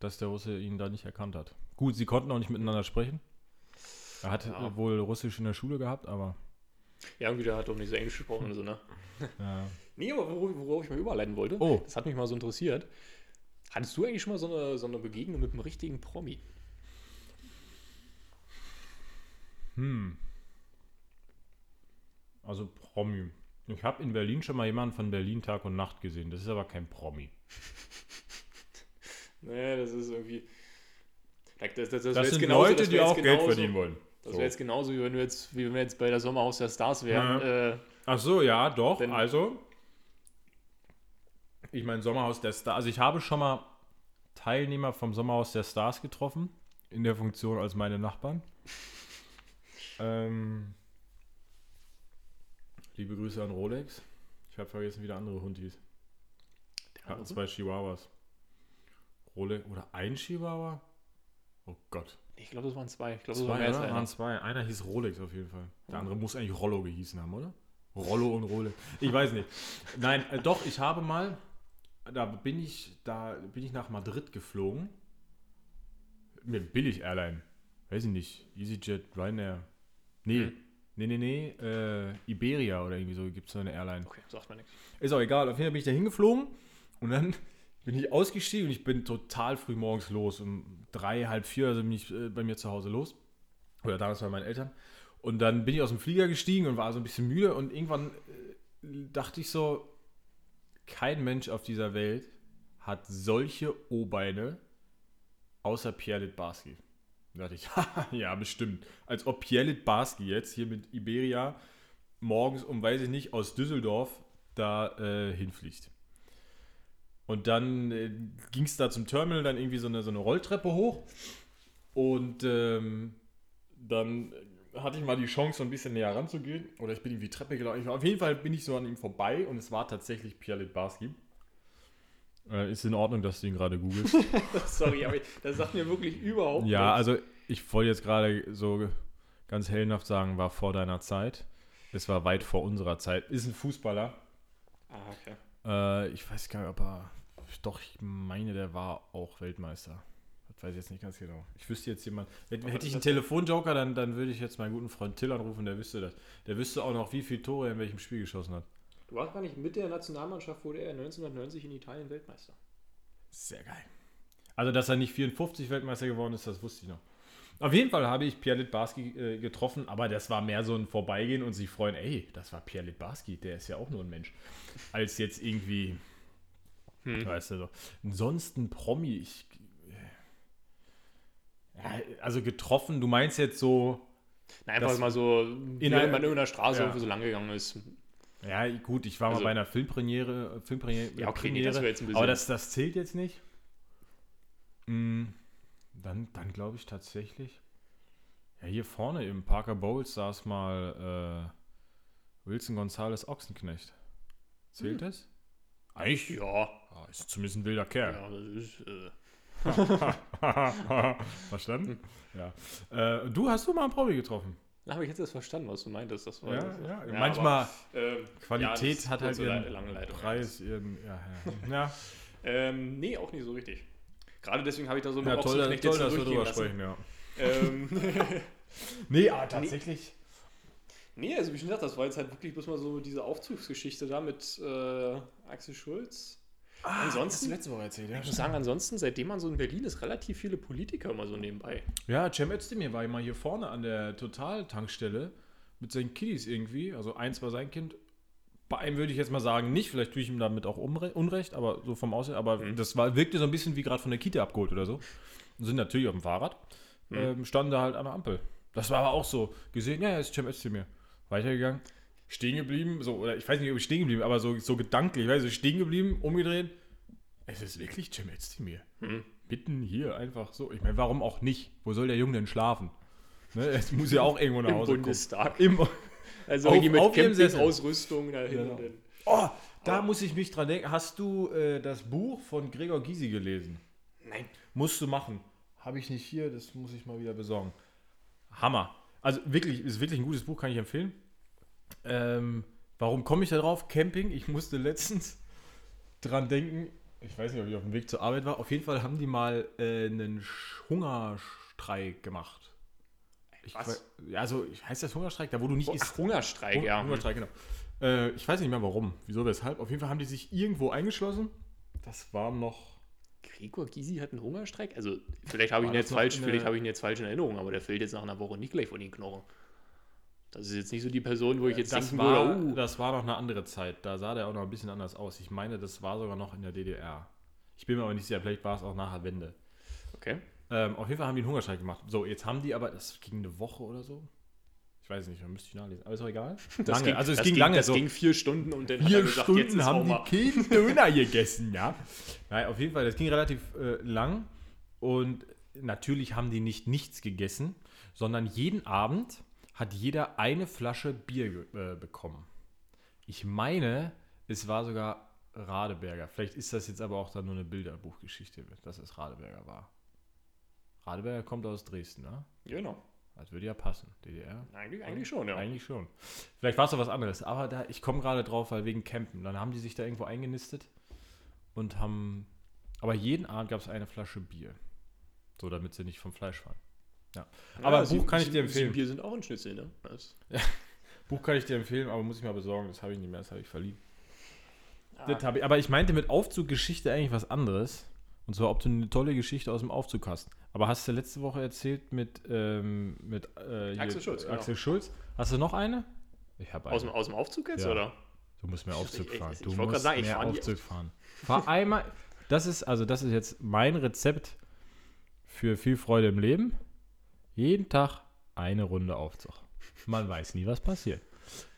dass der Russe ihn da nicht erkannt hat. Gut, sie konnten auch nicht miteinander sprechen. Er hat Ja. wohl Russisch in der Schule gehabt, aber. Ja, irgendwie der hat doch nicht so Englisch gesprochen und so, ne? Ja. <laughs> Nee, aber worauf, worauf ich mal überleiten wollte, Oh. das hat mich mal so interessiert. Hattest du eigentlich schon mal so eine, so eine Begegnung mit einem richtigen Promi? Hm. Also Promi. Ich habe in Berlin schon mal jemanden von Berlin Tag und Nacht gesehen. Das ist aber kein Promi. <laughs> Nee, das ist irgendwie. Das, das, das, Das, sind Leute, die auch Geld verdienen wollen. Das wäre jetzt genauso, wie wenn wir jetzt, wie wenn wir jetzt bei der Sommerhaus der Stars wären. Äh, Ach so, ja, doch. Wenn- also, ich meine, Sommerhaus der Stars. Also, ich habe schon mal Teilnehmer vom Sommerhaus der Stars getroffen, in der Funktion als meine Nachbarn. ähm, liebe Grüße an Rolex. Ich habe vergessen, wie der andere Hund hieß. Der hatten zwei Chihuahuas. Rolex oder ein Chihuahua? Oh Gott. Ich glaube, das waren zwei. Ich glaube, das war Zwei, mehr als einer. Waren zwei. Einer hieß Rolex auf jeden Fall. Der andere muss eigentlich Rollo gehießen haben, oder? Rollo und Rolex. Ich weiß nicht. Nein, äh, doch, ich habe mal, da bin ich, da bin ich nach Madrid geflogen. Mit Billig Airline. Weiß ich nicht. EasyJet, Ryanair. Nee. Hm. Nee, nee, nee. Äh, Iberia oder irgendwie so gibt es so eine Airline. Okay, sagt mir nichts. Ist auch egal. Auf jeden Fall bin ich da hingeflogen und dann bin ich ausgestiegen und ich bin total früh morgens los. Um drei, halb vier also bin ich äh, bei mir zu Hause los. Oder damals bei meinen Eltern. Und dann bin ich aus dem Flieger gestiegen und war so ein bisschen müde und irgendwann äh, dachte ich so, kein Mensch auf dieser Welt hat solche O-Beine außer Pierre Litbarski. Da dachte ich, <laughs> ja, bestimmt. Als ob Pierre Litbarski jetzt hier mit Iberia morgens um, weiß ich nicht, aus Düsseldorf da äh, hinfliegt. Und dann äh, ging es da zum Terminal, dann irgendwie so eine, so eine Rolltreppe hoch. Und ähm, dann hatte ich mal die Chance, so ein bisschen näher ranzugehen. Oder ich bin irgendwie Treppe gelaufen. Ich- Auf jeden Fall bin ich so an ihm vorbei und es war tatsächlich Pierre Litbarski. Äh, ist in Ordnung, dass du ihn gerade googelst. <laughs> Sorry, aber das sagt mir wirklich überhaupt Ja, nichts. also ich wollte jetzt gerade so ganz hellenhaft sagen, war vor deiner Zeit. Es war weit vor unserer Zeit. Ist ein Fußballer. Ah, okay. Äh, ich weiß gar nicht, ob er. Doch, ich meine, der war auch Weltmeister. Das weiß ich jetzt nicht ganz genau. Ich wüsste jetzt jemand. Hätte, hätte ich einen Telefonjoker, dann, dann würde ich jetzt meinen guten Freund Till anrufen, der wüsste das. Der wüsste auch noch, wie viele Tore er in welchem Spiel geschossen hat. Du warst gar nicht mit der Nationalmannschaft, wurde er 1990 in Italien Weltmeister. Sehr geil. Also, dass er nicht 54 Weltmeister geworden ist, das wusste ich noch. Auf jeden Fall habe ich Pierre Litbarski äh, getroffen, aber das war mehr so ein Vorbeigehen und sich freuen, ey, das war Pierre Litbarski, der ist ja auch nur ein Mensch. Als jetzt irgendwie, Hm. weißt du so. Ansonsten Promi, ich. äh, also getroffen, du meinst jetzt so, Na, einfach mal so, wenn man in der Straße ja. so lang gegangen ist. ja gut, ich war Also- mal bei einer Filmpremiere, Filmpremiere, Ja, okay, nee, das jetzt ein bisschen. aber das, das zählt jetzt nicht. Mm, Dann, dann glaube ich tatsächlich. Ja, hier vorne im Parker Bowles saß mal äh, Wilson Gonzales Ochsenknecht. Zählt das? Eigentlich ja, Ah, ist zumindest ein wilder Kerl. ja, das ist. Äh, <laughs> Verstanden? Ja. Äh, du hast du mal einen Promi getroffen? habe ich jetzt das verstanden, was du meintest. Das war, Ja, ja. Ja, Manchmal aber, ähm, Qualität das hat halt so ihren lange Leitung. Preis, ihren, ja, ja. ja. Ähm, nee, auch nicht so richtig. Gerade deswegen habe ich da so ja toll, Ochsenknecht toll jetzt dass wir drüber lassen. sprechen, ja. Ähm, <laughs> Nee, aber tatsächlich. Nee, also wie schon gesagt, das war jetzt halt wirklich bloß mal so diese Aufzugsgeschichte da mit äh, Axel Schulz. Ah, Ansonsten- letzte Woche erzählt, ja. Ich muss sagen, ansonsten, seitdem man so in Berlin ist, relativ viele Politiker immer so nebenbei. Ja, Cem Özdemir war immer hier vorne an der Total-Tankstelle mit seinen Kiddies irgendwie. Also eins war sein Kind. Bei einem würde ich jetzt mal sagen, nicht. Vielleicht tue ich ihm damit auch Unrecht, aber so vom Aussehen. Aber Mhm. das war, wirkte so ein bisschen wie gerade von der Kita abgeholt oder so. Und sind natürlich auf dem Fahrrad. Mhm. Ähm, standen da halt an der Ampel. Das war aber auch so. Gesehen, ja, ja, ist Cem Özdemir. Weitergegangen. Stehen geblieben. So, oder ich weiß nicht, ob ich stehen geblieben aber so, so gedanklich. Weißt du, stehen geblieben, umgedreht. Es ist wirklich Cem Özdemir. Mhm. Mitten hier einfach so. Ich meine, warum auch nicht? Wo soll der Junge denn schlafen? Ne? Es muss ja auch irgendwo nach Im Hause Bundestag. kommen. Im, <laughs> Also Auf- mit auf. Campingausrüstung dahin Genau. oh, da muss ich mich dran denken. Hast du äh, das Buch von Gregor Gysi gelesen? Nein. Musst du machen. Habe ich nicht hier, das muss ich mal wieder besorgen. Hammer. Also wirklich, ist wirklich ein gutes Buch, kann ich empfehlen. Ähm, warum komme ich da drauf? Camping. Ich musste letztens dran denken. Ich weiß nicht, ob ich auf dem Weg zur Arbeit war. Auf jeden Fall haben die mal äh, einen Hungerstreik gemacht. Ich Was? weiß- also heißt das Hungerstreik, da wo du nicht Oh, isst. ach, Hungerstreik, Hunger- ja. Hungerstreik, genau. Äh, ich weiß nicht mehr warum, wieso, weshalb. Auf jeden Fall haben die sich irgendwo eingeschlossen. Das war noch. Gregor Gysi hat einen Hungerstreik? Also, vielleicht habe ich ihn jetzt falsch, vielleicht habe ich ihn jetzt falsch in Erinnerung, aber der fällt jetzt nach einer Woche nicht gleich von den Knochen. Das ist jetzt nicht so die Person, wo ich jetzt Das denken war, würde, uh, das war noch eine andere Zeit. Da sah der auch noch ein bisschen anders aus. Ich meine, das war sogar noch in der DDR. Ich bin mir aber nicht sicher, vielleicht war es auch nach der Wende. okay. Ähm, auf jeden Fall haben die einen Hungerstreik gemacht. So, jetzt haben die aber, das ging eine Woche oder so. Ich weiß nicht, man müsste ich nachlesen. Aber ist auch egal. <laughs> Das lange. ging, also es ging, ging lange. Das so ging vier Stunden und dann hat er vier gesagt, jetzt Stunden ist haben die keinen <laughs> Döner gegessen, ja. Nein, auf jeden Fall, das ging relativ äh, lang. Und natürlich haben die nicht nichts gegessen, sondern jeden Abend hat jeder eine Flasche Bier äh, bekommen. Ich meine, es war sogar Radeberger. Vielleicht ist das jetzt aber auch dann nur eine Bilderbuchgeschichte, dass es Radeberger war. Radeberger kommt aus Dresden, ne? Genau. Das würde ja passen. DDR. Eigentlich, eigentlich schon, ja. Eigentlich schon. Vielleicht war es doch was anderes. Aber da, ich komme gerade drauf, weil wegen Campen. Dann haben die sich da irgendwo eingenistet und haben. Aber jeden Abend gab es eine Flasche Bier. So, damit sie nicht vom Fleisch waren. Ja. Aber Ja, Buch sieben- kann ich dir empfehlen. Bier sind auch ein Schnitzel, ne? Das, <laughs> Buch kann ich dir empfehlen, aber muss ich mal besorgen. Das habe ich nicht mehr, das habe ich verliehen. ah, Das hab ich, aber ich meinte mit Aufzuggeschichte eigentlich was anderes. Und zwar, ob du eine tolle Geschichte aus dem Aufzug hast. Aber hast du letzte Woche erzählt mit, ähm, mit äh, hier- Axel Schulz, genau. Axel Schulz. Hast du noch eine? Ich habe eine. aus, dem, aus dem Aufzug jetzt, Ja. oder? Du musst mehr Aufzug Ich- ich- fahren. ich Du wollte grad musst sagen, ich mehr Aufzug fahren. Fahr einmal. Das ist, also das ist jetzt mein Rezept für viel Freude im Leben. Jeden Tag eine Runde Aufzug. Man weiß nie, was passiert.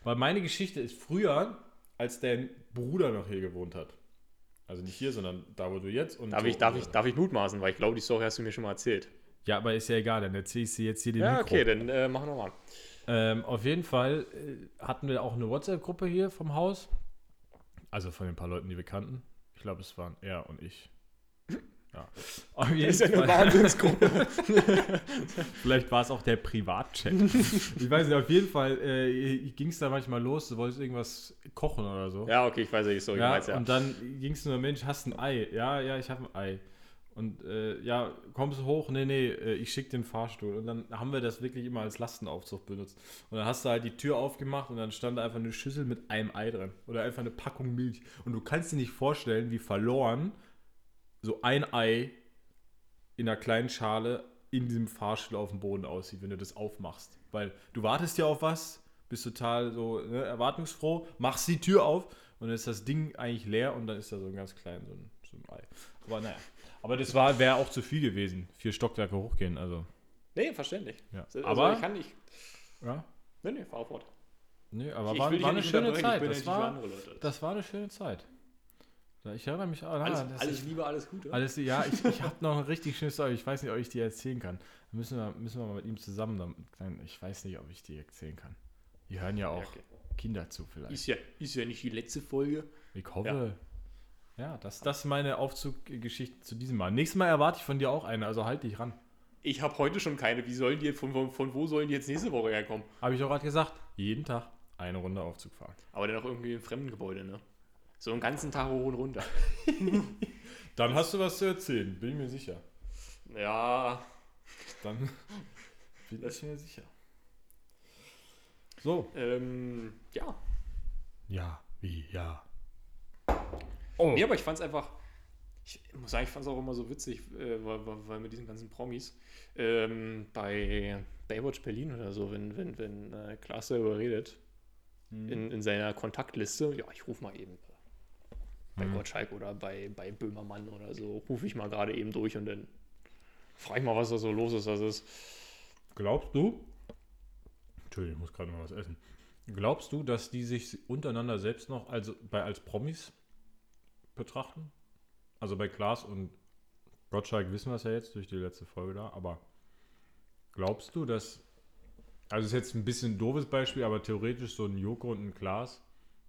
Weil meine Geschichte ist früher, als dein Bruder noch hier gewohnt hat. Also nicht hier, sondern da, wo du jetzt. Und Darf, ich, darf, ich, darf ich mutmaßen, weil ich glaube, die Story hast du mir schon mal erzählt. Ja, aber ist ja egal, dann erzähle ich sie jetzt hier dem Ja, Mikro. okay, dann äh, machen wir mal. Ähm, auf jeden Fall äh, hatten wir auch eine WhatsApp-Gruppe hier vom Haus. Also von den paar Leuten, die wir kannten. Ich glaube, es waren er und ich. Ja. <laughs> Auf jeden Das ist ja eine Wahnsinnsgruppe. <laughs> Vielleicht war es auch der Privatchat. <laughs> ich weiß nicht, auf jeden Fall äh, ging es da manchmal los, du wolltest irgendwas kochen oder so. ja, okay, ich weiß, welche Story Ja, meinst, ja. Und dann ging es nur, Mensch, hast ein Ei? Ja, ja, ich habe ein Ei. Und äh, ja, kommst du hoch? Nee, nee, äh, ich schicke den Fahrstuhl. Und dann haben wir das wirklich immer als Lastenaufzug benutzt. Und dann hast du halt die Tür aufgemacht und dann stand da einfach eine Schüssel mit einem Ei drin. Oder einfach eine Packung Milch. Und du kannst dir nicht vorstellen, wie verloren so ein Ei in einer kleinen Schale in diesem Fahrstuhl auf dem Boden aussieht, wenn du das aufmachst. Weil du wartest ja auf was, bist total so ne, erwartungsfroh, machst die Tür auf und dann ist das Ding eigentlich leer und dann ist da so ein ganz klein so ein, so ein Ei. Aber naja. Aber das war wäre auch zu viel gewesen. Vier Stockwerke hochgehen, also. Nee, verständlich. Ja. Also, aber. ich kann nicht. ja. Nee, nee, fahr fort. Nee, aber ich war, dich war ja eine schöne ich Zeit. Das war, das war eine schöne Zeit. Ja, Ich erinnere mich an alles, das alles ist- Liebe, alles Gute. Alles, ja, ich, ich habe <laughs> noch eine richtig schöne Story. Ich weiß nicht, ob ich die erzählen kann. Da müssen wir, müssen wir mal mit ihm zusammen. Dann, ich weiß nicht, ob ich die erzählen kann. Die hören ja auch Ja, okay. Kinder zu, vielleicht. Ist ja, ist ja nicht die letzte Folge. ich hoffe. Ja, das, das ist meine Aufzuggeschichte zu diesem Mal. Nächstes Mal erwarte ich von dir auch eine, also halt dich ran. Ich habe heute schon keine. Wie sollen die, von, von, von wo sollen die jetzt nächste Woche herkommen? Habe ich doch gerade gesagt. Jeden Tag eine Runde Aufzug fahren. Aber dann auch irgendwie im fremden Gebäude, ne? So einen ganzen Tag hoch und runter. <laughs> Dann hast du was zu erzählen, bin ich mir sicher. Ja, Dann. <laughs> Bin ich mir sicher. So. Ähm, ja. Ja, wie, ja. Oh. Nee, aber ich fand es einfach, ich muss sagen, ich fand es auch immer so witzig, äh, weil, weil, mit diesen ganzen Promis ähm, bei Baywatch Berlin oder so, wenn, wenn, wenn äh, Klaas darüber redet, hm. in, in seiner Kontaktliste, ja, ich rufe mal eben bei hm. Gottschalk oder bei, bei Böhmermann oder so, rufe ich mal gerade eben durch und dann frage ich mal, was da so los ist. Das ist. Glaubst du? Entschuldigung, ich muss gerade mal was essen. Glaubst du, dass die sich untereinander selbst noch also bei, als Promis betrachten? Also bei Klaas und Gottschalk wissen wir es ja jetzt durch die letzte Folge da, aber glaubst du, dass, also ist jetzt ein bisschen ein doofes Beispiel, aber theoretisch so ein Joko und ein Klaas,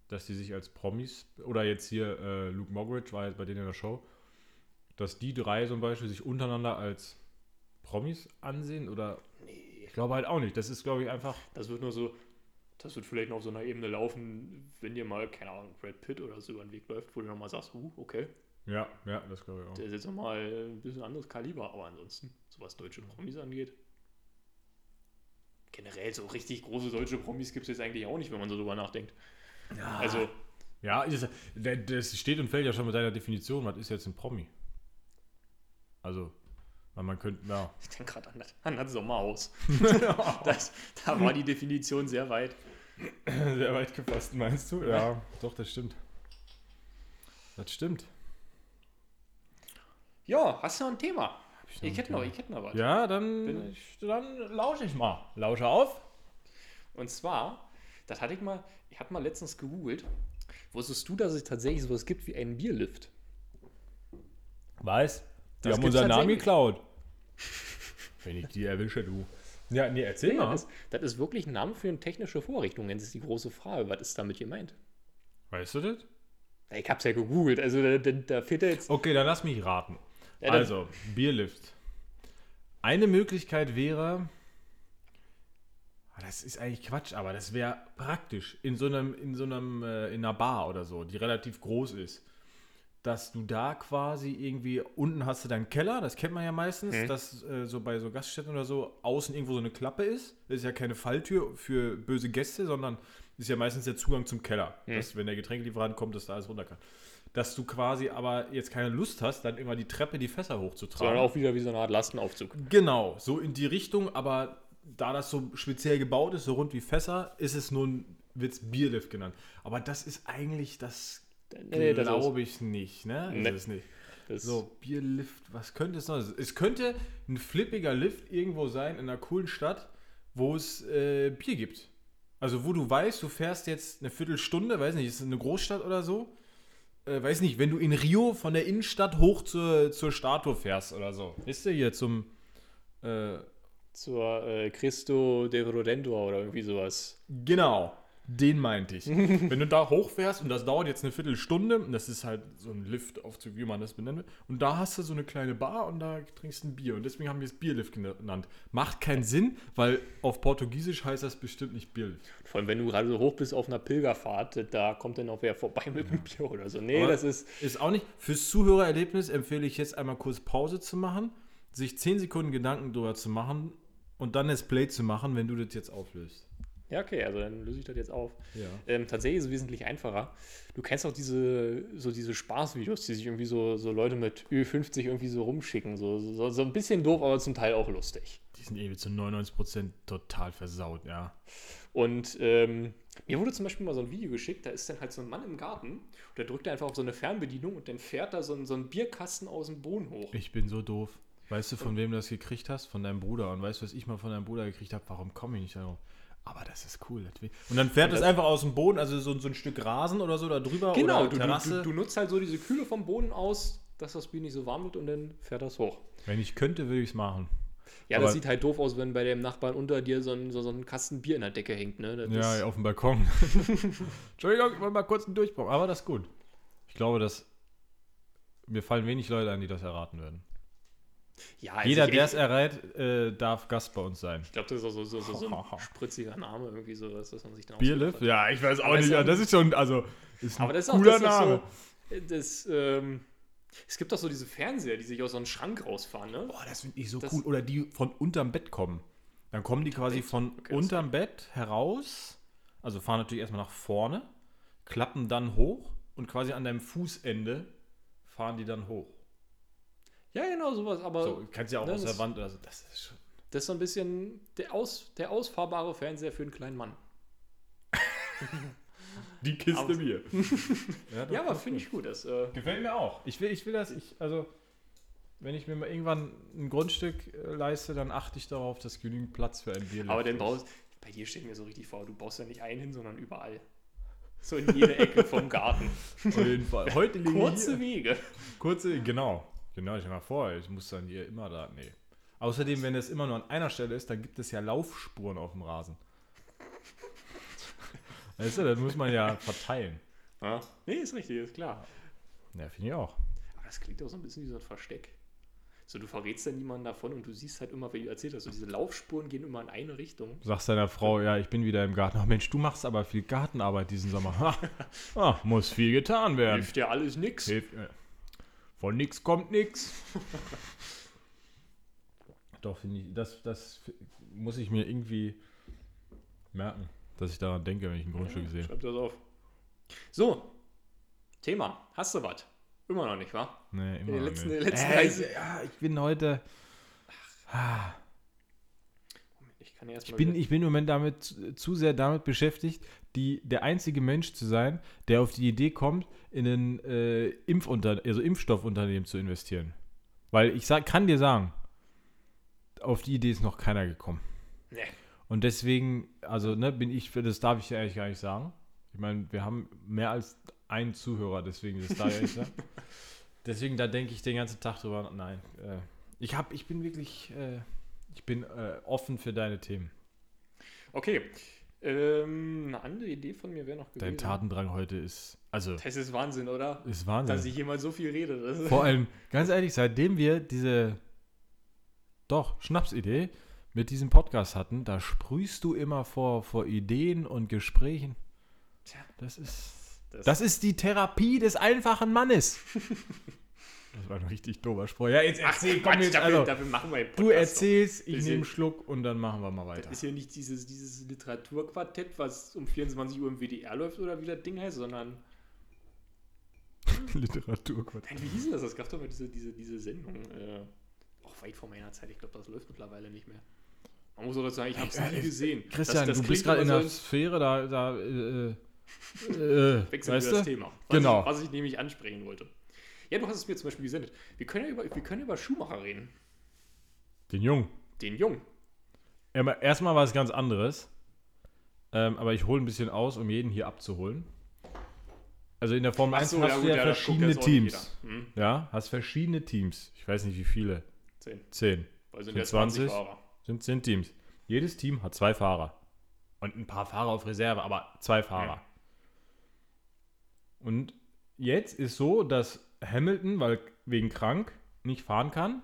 dass die sich als Promis, oder jetzt hier äh, Luke Mogridge war jetzt bei denen in der Show, dass die drei zum Beispiel sich untereinander als Promis ansehen oder? Nee. Ich glaube halt auch nicht. Das ist, glaube ich, einfach. Das wird nur so, das wird vielleicht noch auf so einer Ebene laufen, wenn dir mal, keine Ahnung, Brad Pitt oder so über den Weg läuft, wo du nochmal sagst, uh, okay. Ja, ja, das glaube ich auch. Der ist jetzt nochmal ein bisschen anderes Kaliber, aber ansonsten, so was deutsche Promis angeht. Generell so richtig große deutsche Promis gibt es jetzt eigentlich auch nicht, wenn man so drüber nachdenkt. Ja. Also. Ja, das steht und fällt ja schon mit deiner Definition. Was ist jetzt ein Promi? Also, weil man könnte, ja. <laughs> Ich denke gerade an, an das Sommerhaus. <laughs> <laughs> das, da war die Definition sehr weit. Sehr weit gefasst, meinst du? Ja, doch, das stimmt. Das stimmt. Ja, hast du noch ein Thema? Ich, ich hätte noch, ich hätte noch was. Ja, dann, ich, dann lausche ich mal. Lausche auf. Und zwar, das hatte ich mal, ich hatte mal letztens gegoogelt. Wusstest du, dass es tatsächlich sowas gibt wie einen Bierlift? Weiß. Die das haben unseren Namen geklaut. <laughs> Wenn ich die erwische, du. Ja, nee, erzähl ja, mal. Das, das, ist wirklich ein Name für eine technische Vorrichtung. Das ist die große Frage. Was ist damit gemeint? Weißt du das? Ich hab's ja gegoogelt. Also da, da, da fehlt jetzt. Okay, dann lass mich raten. Ja, also, Bierlift. Eine Möglichkeit wäre, das ist eigentlich Quatsch, aber das wäre praktisch in so einem, in so einem, äh, in einer Bar oder so, die relativ groß ist, dass du da quasi irgendwie unten hast du deinen Keller, das kennt man ja meistens, mhm. dass äh, so bei so Gaststätten oder so außen irgendwo so eine Klappe ist. Das ist ja keine Falltür für böse Gäste, sondern ist ja meistens der Zugang zum Keller, mhm. dass wenn der Getränkelieferant kommt, dass da alles runter kann dass du quasi aber jetzt keine Lust hast, dann immer die Treppe, die Fässer hochzutragen. Sondern auch wieder wie so eine Art Lastenaufzug. Genau, so in die Richtung, aber da das so speziell gebaut ist, so rund wie Fässer, ist es nun, wird es Bierlift genannt. Aber das ist eigentlich, das nee, glaube ich nicht, ne? Nee. Ist es nicht. Das so, Bierlift, was könnte es noch? Es könnte ein flippiger Lift irgendwo sein in einer coolen Stadt, wo es äh, Bier gibt. Also wo du weißt, du fährst jetzt eine Viertelstunde, weiß nicht, ist eine Großstadt oder so, äh, weiß nicht, wenn du in Rio von der Innenstadt hoch zur, zur Statue fährst oder so. Ist der hier zum. Äh, zur äh, Cristo de Rodentor oder irgendwie sowas. Genau. Den meinte ich. <laughs> Wenn du da hochfährst und das dauert jetzt eine Viertelstunde, das ist halt so ein Liftaufzug, wie man das benennt, und da hast du so eine kleine Bar und da trinkst du ein Bier. Und deswegen haben wir es Bierlift genannt. Macht keinen Sinn, weil auf Portugiesisch heißt das bestimmt nicht Bierlift. Vor allem, wenn du gerade so hoch bist auf einer Pilgerfahrt, da kommt dann auch wer vorbei mit einem Bier oder so. Nee, Aber das ist. Ist auch nicht. Fürs Zuhörererlebnis empfehle ich jetzt einmal kurz Pause zu machen, sich 10 Sekunden Gedanken drüber zu machen und dann das Play zu machen, wenn du das jetzt auflöst. Ja, okay, also dann löse ich das jetzt auf. Ja. Ähm, tatsächlich ist es wesentlich einfacher. Du kennst auch diese, so diese Spaßvideos, die sich irgendwie so, so Leute mit Ü50 irgendwie so rumschicken. So, so, so ein bisschen doof, aber zum Teil auch lustig. Die sind irgendwie zu 99% total versaut, ja. Und ähm, mir wurde zum Beispiel mal so ein Video geschickt, da ist dann halt so ein Mann im Garten und der drückt einfach auf so eine Fernbedienung und dann fährt da so ein, so ein Bierkasten aus dem Boden hoch. Ich bin so doof. Weißt du, von und, wem du das gekriegt hast? Von deinem Bruder. Und weißt du, was ich mal von deinem Bruder gekriegt habe? Warum komme ich nicht darauf? Aber das ist cool. Und dann fährt es einfach aus dem Boden, also so, so ein Stück Rasen oder so da drüber. Genau, oder du, Terrasse. Du, du, nutzt halt so diese Kühle vom Boden aus, dass das Bier nicht so warm wird und dann fährt das hoch. Wenn ich könnte, würde ich es machen. Ja, Aber das sieht halt doof aus, wenn bei dem Nachbarn unter dir so ein, so, so ein Kasten Bier in der Decke hängt. Ne? ja, auf dem Balkon. <laughs> Entschuldigung, ich wollte mal kurz einen Durchbruch. Aber das ist gut. Ich glaube, dass mir fallen wenig Leute ein, die das erraten würden. Ja, also Jeder, der es errät, äh, darf Gast bei uns sein. Ich glaube, das ist auch so, so, so, so ein <laughs> spritziger Name, irgendwie sowas, dass man sich dann Bierlift? Ja, ich weiß auch aber nicht. Ja, das ist schon, also, ist ein aber das ist cooler auch, das Name. So, das, ähm, es gibt doch so diese Fernseher, die sich aus so einem Schrank rausfahren, ne? Boah, das finde ich so das, cool. Oder die von unterm Bett kommen. Dann kommen die quasi Bett? von Okay, unterm Bett heraus, also fahren natürlich erstmal nach vorne, klappen dann hoch und quasi an deinem Fußende fahren die dann hoch. Ja, genau, sowas. Aber So, kannst ja auch ne, aus das- der Wand, also das ist schon. das ist so ein bisschen der, aus, der ausfahrbare Fernseher für einen kleinen Mann. <laughs> Die Kiste Aus- Bier. <laughs> Ja, aber finde ich gut. Das, äh, Gefällt mir auch. Ich will, ich will das, ich, also, wenn ich mir mal irgendwann ein Grundstück äh, leiste, dann achte ich darauf, dass genügend Platz für ein Bier aber ist. dann brauchst bei dir steht mir so richtig vor, du baust ja nicht einen hin, sondern überall. So in jede Ecke vom Garten. Auf jeden Fall. Heute <laughs> liegen Kurze hier, Wege. kurze, genau. Genau, ich mal vor, ich muss dann hier immer da, nee. Außerdem, wenn es immer nur an einer Stelle ist, dann gibt es ja Laufspuren auf dem Rasen. <laughs> Weißt du, das muss man ja verteilen. Ja. Nee, ist richtig, ist klar. Ja, finde ich auch. Aber das klingt auch so ein bisschen wie so ein Versteck. So, du verrätst ja niemanden davon und du siehst halt immer, wie du erzählt hast, so diese Laufspuren gehen immer in eine Richtung. Du sagst deiner Frau, ja, ich bin wieder im Garten. Ach Mensch, du machst aber viel Gartenarbeit diesen Sommer. Ha, <laughs> ah, muss viel getan werden. Hilft ja alles nix. Hilft, äh, von nix kommt nix. <laughs> Doch, finde ich, das, das muss ich mir irgendwie merken, dass ich daran denke, wenn ich ein Grundstück sehe. Schreib das auf. So, Thema. Hast du was? Immer noch nicht, wa? Nee, immer den noch letzten- nicht. letzten äh, ich, ja, ich bin heute. Ah, ich kann ja Ich bin, ich bin im Moment damit zu- zu sehr damit beschäftigt, die, der einzige Mensch zu sein, der auf die Idee kommt, in ein äh, Impfunter also Impfstoffunternehmen zu investieren. Weil ich sag, kann dir sagen, auf die Idee ist noch keiner gekommen. Nee. Und deswegen, also, ne, bin ich, das darf ich eigentlich gar nicht sagen. Ich meine, wir haben mehr als einen Zuhörer, deswegen das darf ich nicht sagen. <laughs> Deswegen, da denke ich den ganzen Tag drüber. Nein, äh, ich hab, ich bin wirklich, äh, ich bin äh, offen für deine Themen. Okay. Ähm, eine andere Idee von mir wäre noch gewesen. Dein Tatendrang heute ist, also, Das ist Wahnsinn, oder? ist Dass Wahnsinn. ich jemand so viel rede. Vor allem, ganz ehrlich, seitdem wir diese, doch, Schnapsidee mit diesem Podcast hatten, da sprühst du immer vor, vor Ideen und Gesprächen. Tja. Das ist, das, das ist die Therapie des einfachen Mannes. <laughs> Das war ein richtig doofer Spruch. Ja, jetzt Ach, erzähl, Quatsch, komm jetzt, dafür, also, dafür machen wir du erzählst, ich nehme einen Schluck und dann machen wir mal weiter. Ist hier nicht dieses, dieses Literaturquartett, was um 24 Uhr im WDR läuft oder wie das Ding heißt, sondern. <laughs> Literaturquartett. Nein, wie hieß denn das? Das gab doch mal diese, diese, diese Sendung. Äh, auch weit vor meiner Zeit. Ich glaube, das läuft mittlerweile nicht mehr. Man muss auch dazu sagen, ich habe es Ja, nie gesehen. Christian, Das- das du bist gerade in der Sphäre, da, da, äh, äh, <laughs> Wechseln weißt wir das? Thema. Was Genau. Ich, was ich nämlich ansprechen wollte. Ja, du hast es mir zum Beispiel gesendet. Wir können ja über, wir können über Schumacher reden. Den Jungen. Den Jungen. Erstmal- war es ganz anderes. Ähm, aber ich hole ein bisschen aus, um jeden hier abzuholen. Also in der Formel 1 Achso, hast ja, du ja ja, verschiedene Teams. Hm, Ja, hast verschiedene Teams. Ich weiß nicht wie viele. 10. Zehn. Weil sind Sind ja 20 20? Fahrer. Sind zehn Teams. Jedes Team hat zwei Fahrer. Und ein paar Fahrer auf Reserve, aber zwei Fahrer. Und jetzt ist so, dass Hamilton, weil wegen krank, nicht fahren kann.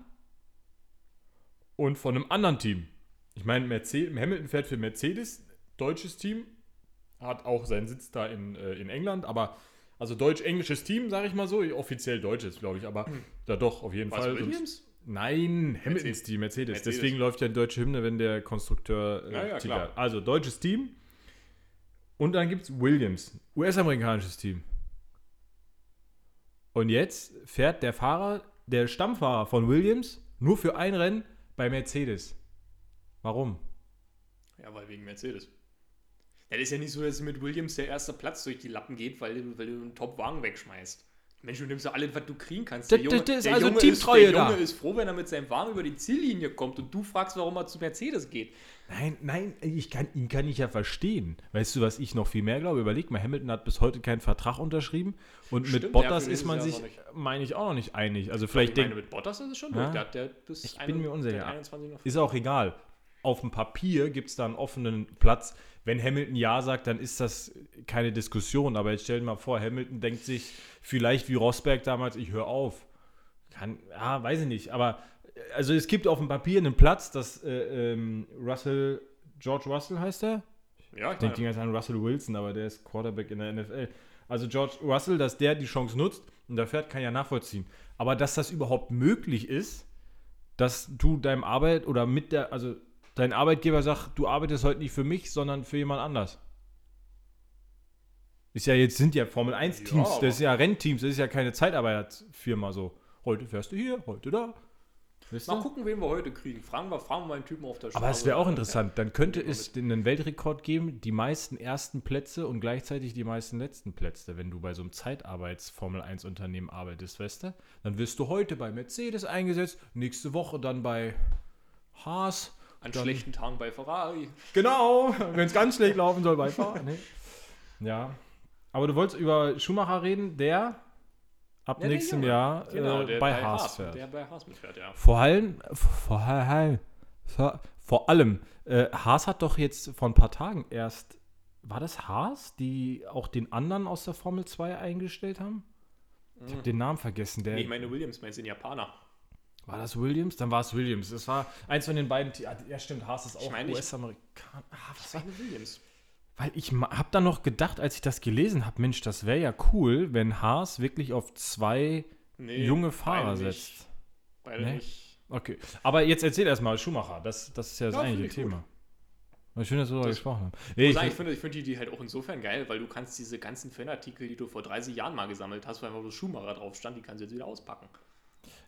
Und von einem anderen Team. Ich meine, Mercedes, Hamilton fährt für Mercedes, deutsches Team, hat auch seinen Sitz da in, äh, in England, aber also deutsch-englisches Team, sage ich mal so, offiziell deutsches, glaube ich, aber da doch, auf jeden Was, Fall. Williams? Nein, Hamiltons Mercedes. Team, Mercedes. Mercedes. Deswegen läuft ja die deutsche Hymne, wenn der Konstrukteur äh, Ja, ja. Also deutsches Team. Und dann gibt es Williams, US-amerikanisches Team. Und jetzt fährt der Fahrer, der Stammfahrer von Williams, nur für ein Rennen bei Mercedes. Warum? Ja, weil wegen Mercedes. Das ist ja nicht so, dass mit Williams der erste Platz durch die Lappen geht, weil, weil du einen Top-Wagen wegschmeißt. Mensch, du nimmst ja alles, was du kriegen kannst. Das- das- das ist also Junge Teamtreue ist, der. Junge ist froh, wenn er mit seinem Wagen über die Ziellinie kommt und du fragst, warum er zu Mercedes geht. Nein, nein, ich kann, ihn kann ich ja verstehen. Weißt du, was ich noch viel mehr glaube? Überleg mal, Hamilton hat bis heute keinen Vertrag unterschrieben und Stimmt, mit Bottas ist man sich, meine ich, auch noch nicht einig. Also vielleicht ich denkt meine, mit Bottas ist es schon Ja. durch. Der der Ich bin mir unsicher. der 21 noch. Ist auch egal. Auf dem Papier gibt es da einen offenen Platz. Wenn Hamilton Ja sagt, dann ist das keine Diskussion. Aber jetzt stell dir mal vor, Hamilton denkt sich vielleicht wie Rosberg damals, ich höre auf. Kann, ja, weiß ich nicht. Aber äh, also es gibt auf dem Papier einen Platz, dass äh, ähm, Russell, George Russell heißt er? Ja, ich Ich denke die ganze Zeit an Russell Wilson, aber der ist Quarterback in der NFL. Also George Russell, dass der die Chance nutzt und da fährt, kann ja nachvollziehen. Aber dass das überhaupt möglich ist, dass du deinem Arbeit oder mit der, also dein Arbeitgeber sagt, du arbeitest heute nicht für mich, sondern für jemand anders. Ist ja jetzt sind ja Formel 1 Teams, Ja, das ist ja Rennteams, das ist ja keine Zeitarbeitsfirma so. Heute fährst du hier, heute da. Weißt Mal du? gucken, wen wir heute kriegen. Fragen wir, fragen wir mal einen Typen auf der Straße. Aber es wäre auch interessant. Dann könnte es einen Weltrekord geben, die meisten ersten Plätze und gleichzeitig die meisten letzten Plätze, wenn du bei so einem Zeitarbeits-Formel-1-Unternehmen arbeitest, weißt du? Dann wirst du heute bei Mercedes eingesetzt, nächste Woche dann bei Haas. An dann- schlechten Tagen bei Ferrari. Genau, wenn es ganz schlecht laufen soll, bei Fahrrad. Nee. Ja. Aber du wolltest über Schumacher reden, der ab Ja, der nächstem Junge. Jahr Genau, äh, der bei, Haas fährt. fährt. Der bei Haas mitfährt, ja. Vor allem, vor, allem- vor, allem, äh, Haas hat doch jetzt vor ein paar Tagen erst, war das Haas, die auch den anderen aus der Formel 2 eingestellt haben? Ich habe den Namen vergessen. Der, Nee, ich meine Williams, meinst du den Japaner? War das Williams? Dann war es Williams. Es war eins von den beiden. Te- Ja, stimmt, Haas ist auch US-Amerikaner. Ah, was war Williams. Weil ich habe dann noch gedacht, als ich das gelesen habe, Mensch, das wäre ja cool, wenn Haas wirklich auf zwei Nee, junge Fahrer setzt. Beide Nee? nicht. Okay. Aber jetzt erzähl erstmal Schumacher. Das, das ist ja das Ja, eigentliche Thema. War schön, dass wir darüber Das- gesprochen haben. Ich, Nee, ich, sagen, ich finde ich finde die Idee halt auch insofern geil, weil du kannst diese ganzen Fanartikel, die du vor 30 Jahren mal gesammelt hast, wo einfach bloß Schumacher drauf stand, die kannst du jetzt wieder auspacken.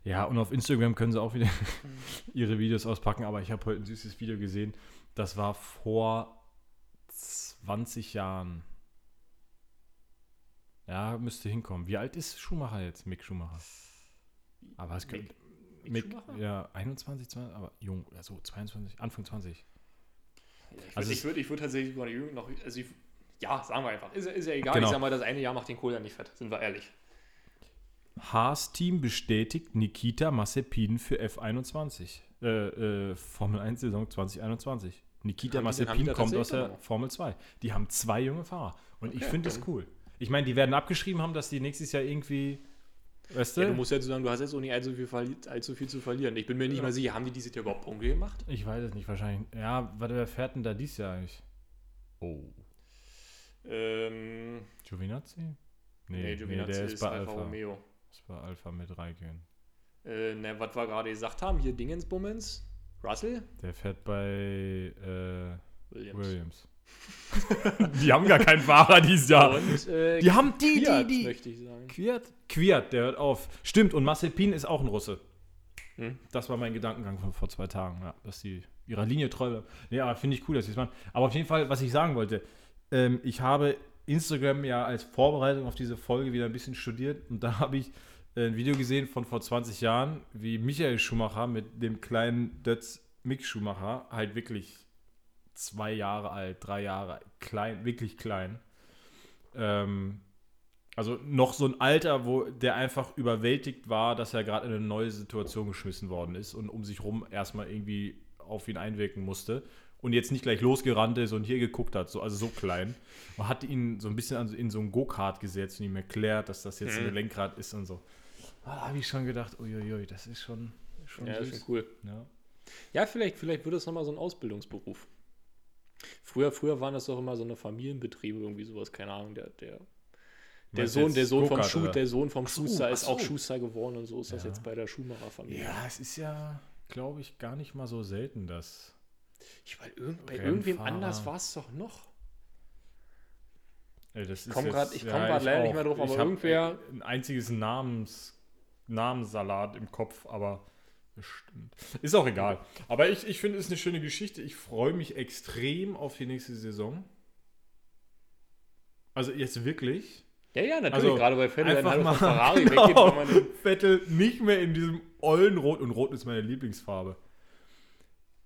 Ja, und auf Instagram können sie auch wieder <laughs> ihre Videos auspacken, aber ich habe heute ein süßes Video gesehen. Das war vor 20 Jahren. Ja, müsste hinkommen. Wie alt ist Schumacher jetzt, Mick Schumacher? Aber es könnte. Mick Mick, Schumacher? ja, 21, 20, aber jung, also 22, Anfang 20. Ja, ich Also würde ich würd, ich würd tatsächlich mal die Jugend noch, also ich, ja, sagen wir einfach, ist, ist ja egal, Genau. ich sag mal, das eine Jahr macht den Kohl ja nicht fett, sind wir ehrlich. Haas-Team bestätigt Nikita Mazepin für F21. Äh, äh, Formel 1 Saison 2021. Nikita Mazepin kommt aus der? Formel 2. Die haben zwei junge Fahrer. Und ich Okay, finde das dann- cool. Ich meine, die werden abgeschrieben haben, dass die nächstes Jahr irgendwie. Weißt du? Ja, du musst ja sagen, du hast jetzt auch nicht allzu viel, allzu viel zu verlieren. Ich bin mir nicht Ja. mal sicher, haben die dieses Jahr überhaupt Punkte gemacht? ich weiß es nicht, wahrscheinlich. Ja, warte, wer fährt denn da dieses Jahr eigentlich? Oh. Ähm, Giovinazzi? nee, Giovinazzi der ist, bei Alfa. Romeo. Ist bei Alpha mit Raikön. Äh, ne, was wir gerade gesagt haben, hier Dingensbummens, Russell, Der fährt bei äh, Williams. Williams. <laughs> die haben gar keinen Fahrer dieses Jahr. Und äh, Die haben die, Fiat, die, die. möchte ich sagen. Quiert? Quiert, der hört auf. Stimmt, und Mazepin ist auch ein Russe. Hm. Das war mein Gedankengang von vor zwei Tagen, ja, dass die ihrer Linie treu bleiben. Nee, aber finde ich cool, dass sie es machen. Aber auf jeden Fall, was ich sagen wollte, ähm, ich habe Instagram ja als Vorbereitung auf diese Folge wieder ein bisschen studiert und da habe ich äh, ein Video gesehen von vor 20 Jahren, wie Michael Schumacher mit dem kleinen Dötz Mick Schumacher, halt wirklich zwei Jahre alt, drei Jahre, klein, wirklich klein. Ähm, also noch so ein Alter, wo der einfach überwältigt war, dass er gerade in eine neue Situation geschmissen worden ist und um sich rum erstmal irgendwie auf ihn einwirken musste und jetzt nicht gleich losgerannt ist und hier geguckt hat, so, also so klein. Man hat ihn so ein bisschen in so ein Go-Kart gesetzt und ihm erklärt, dass das jetzt Mhm. ein Lenkrad ist und so. Da habe ich schon gedacht, uiuiui, das ist schon, schon Ja, ist süß. schon cool. Ja. Ja, vielleicht, vielleicht wird das nochmal so ein Ausbildungsberuf. Früher, früher waren das doch immer so eine Familienbetriebe, irgendwie sowas, keine Ahnung, der, der, der Sohn, der Sohn vom Schuh, der Sohn vom so, Schuster ach ist auch so. Schuster geworden und so ist das Ja. jetzt bei der Schumacher-Familie. Ja, es ist ja, glaube ich, gar nicht mal so selten, dass. Ich, weil irgend, bei irgendwem anders war es doch noch. Ey, das ist komm jetzt- grad- ich komm grad leider nicht mehr drauf, aber ich irgendwer- Ein einziges Namens, Namenssalat im Kopf, aber bestimmt. Ist auch egal. Aber ich, ich finde, es ist eine schöne Geschichte. Ich freue mich extrem auf die nächste Saison. Also jetzt wirklich. Ja, ja, natürlich, Also, gerade bei Vettel Einfach halt mal Ferrari <laughs> genau, weggeht, wenn Vettel nicht mehr in diesem ollen Rot. Und Rot ist meine Lieblingsfarbe.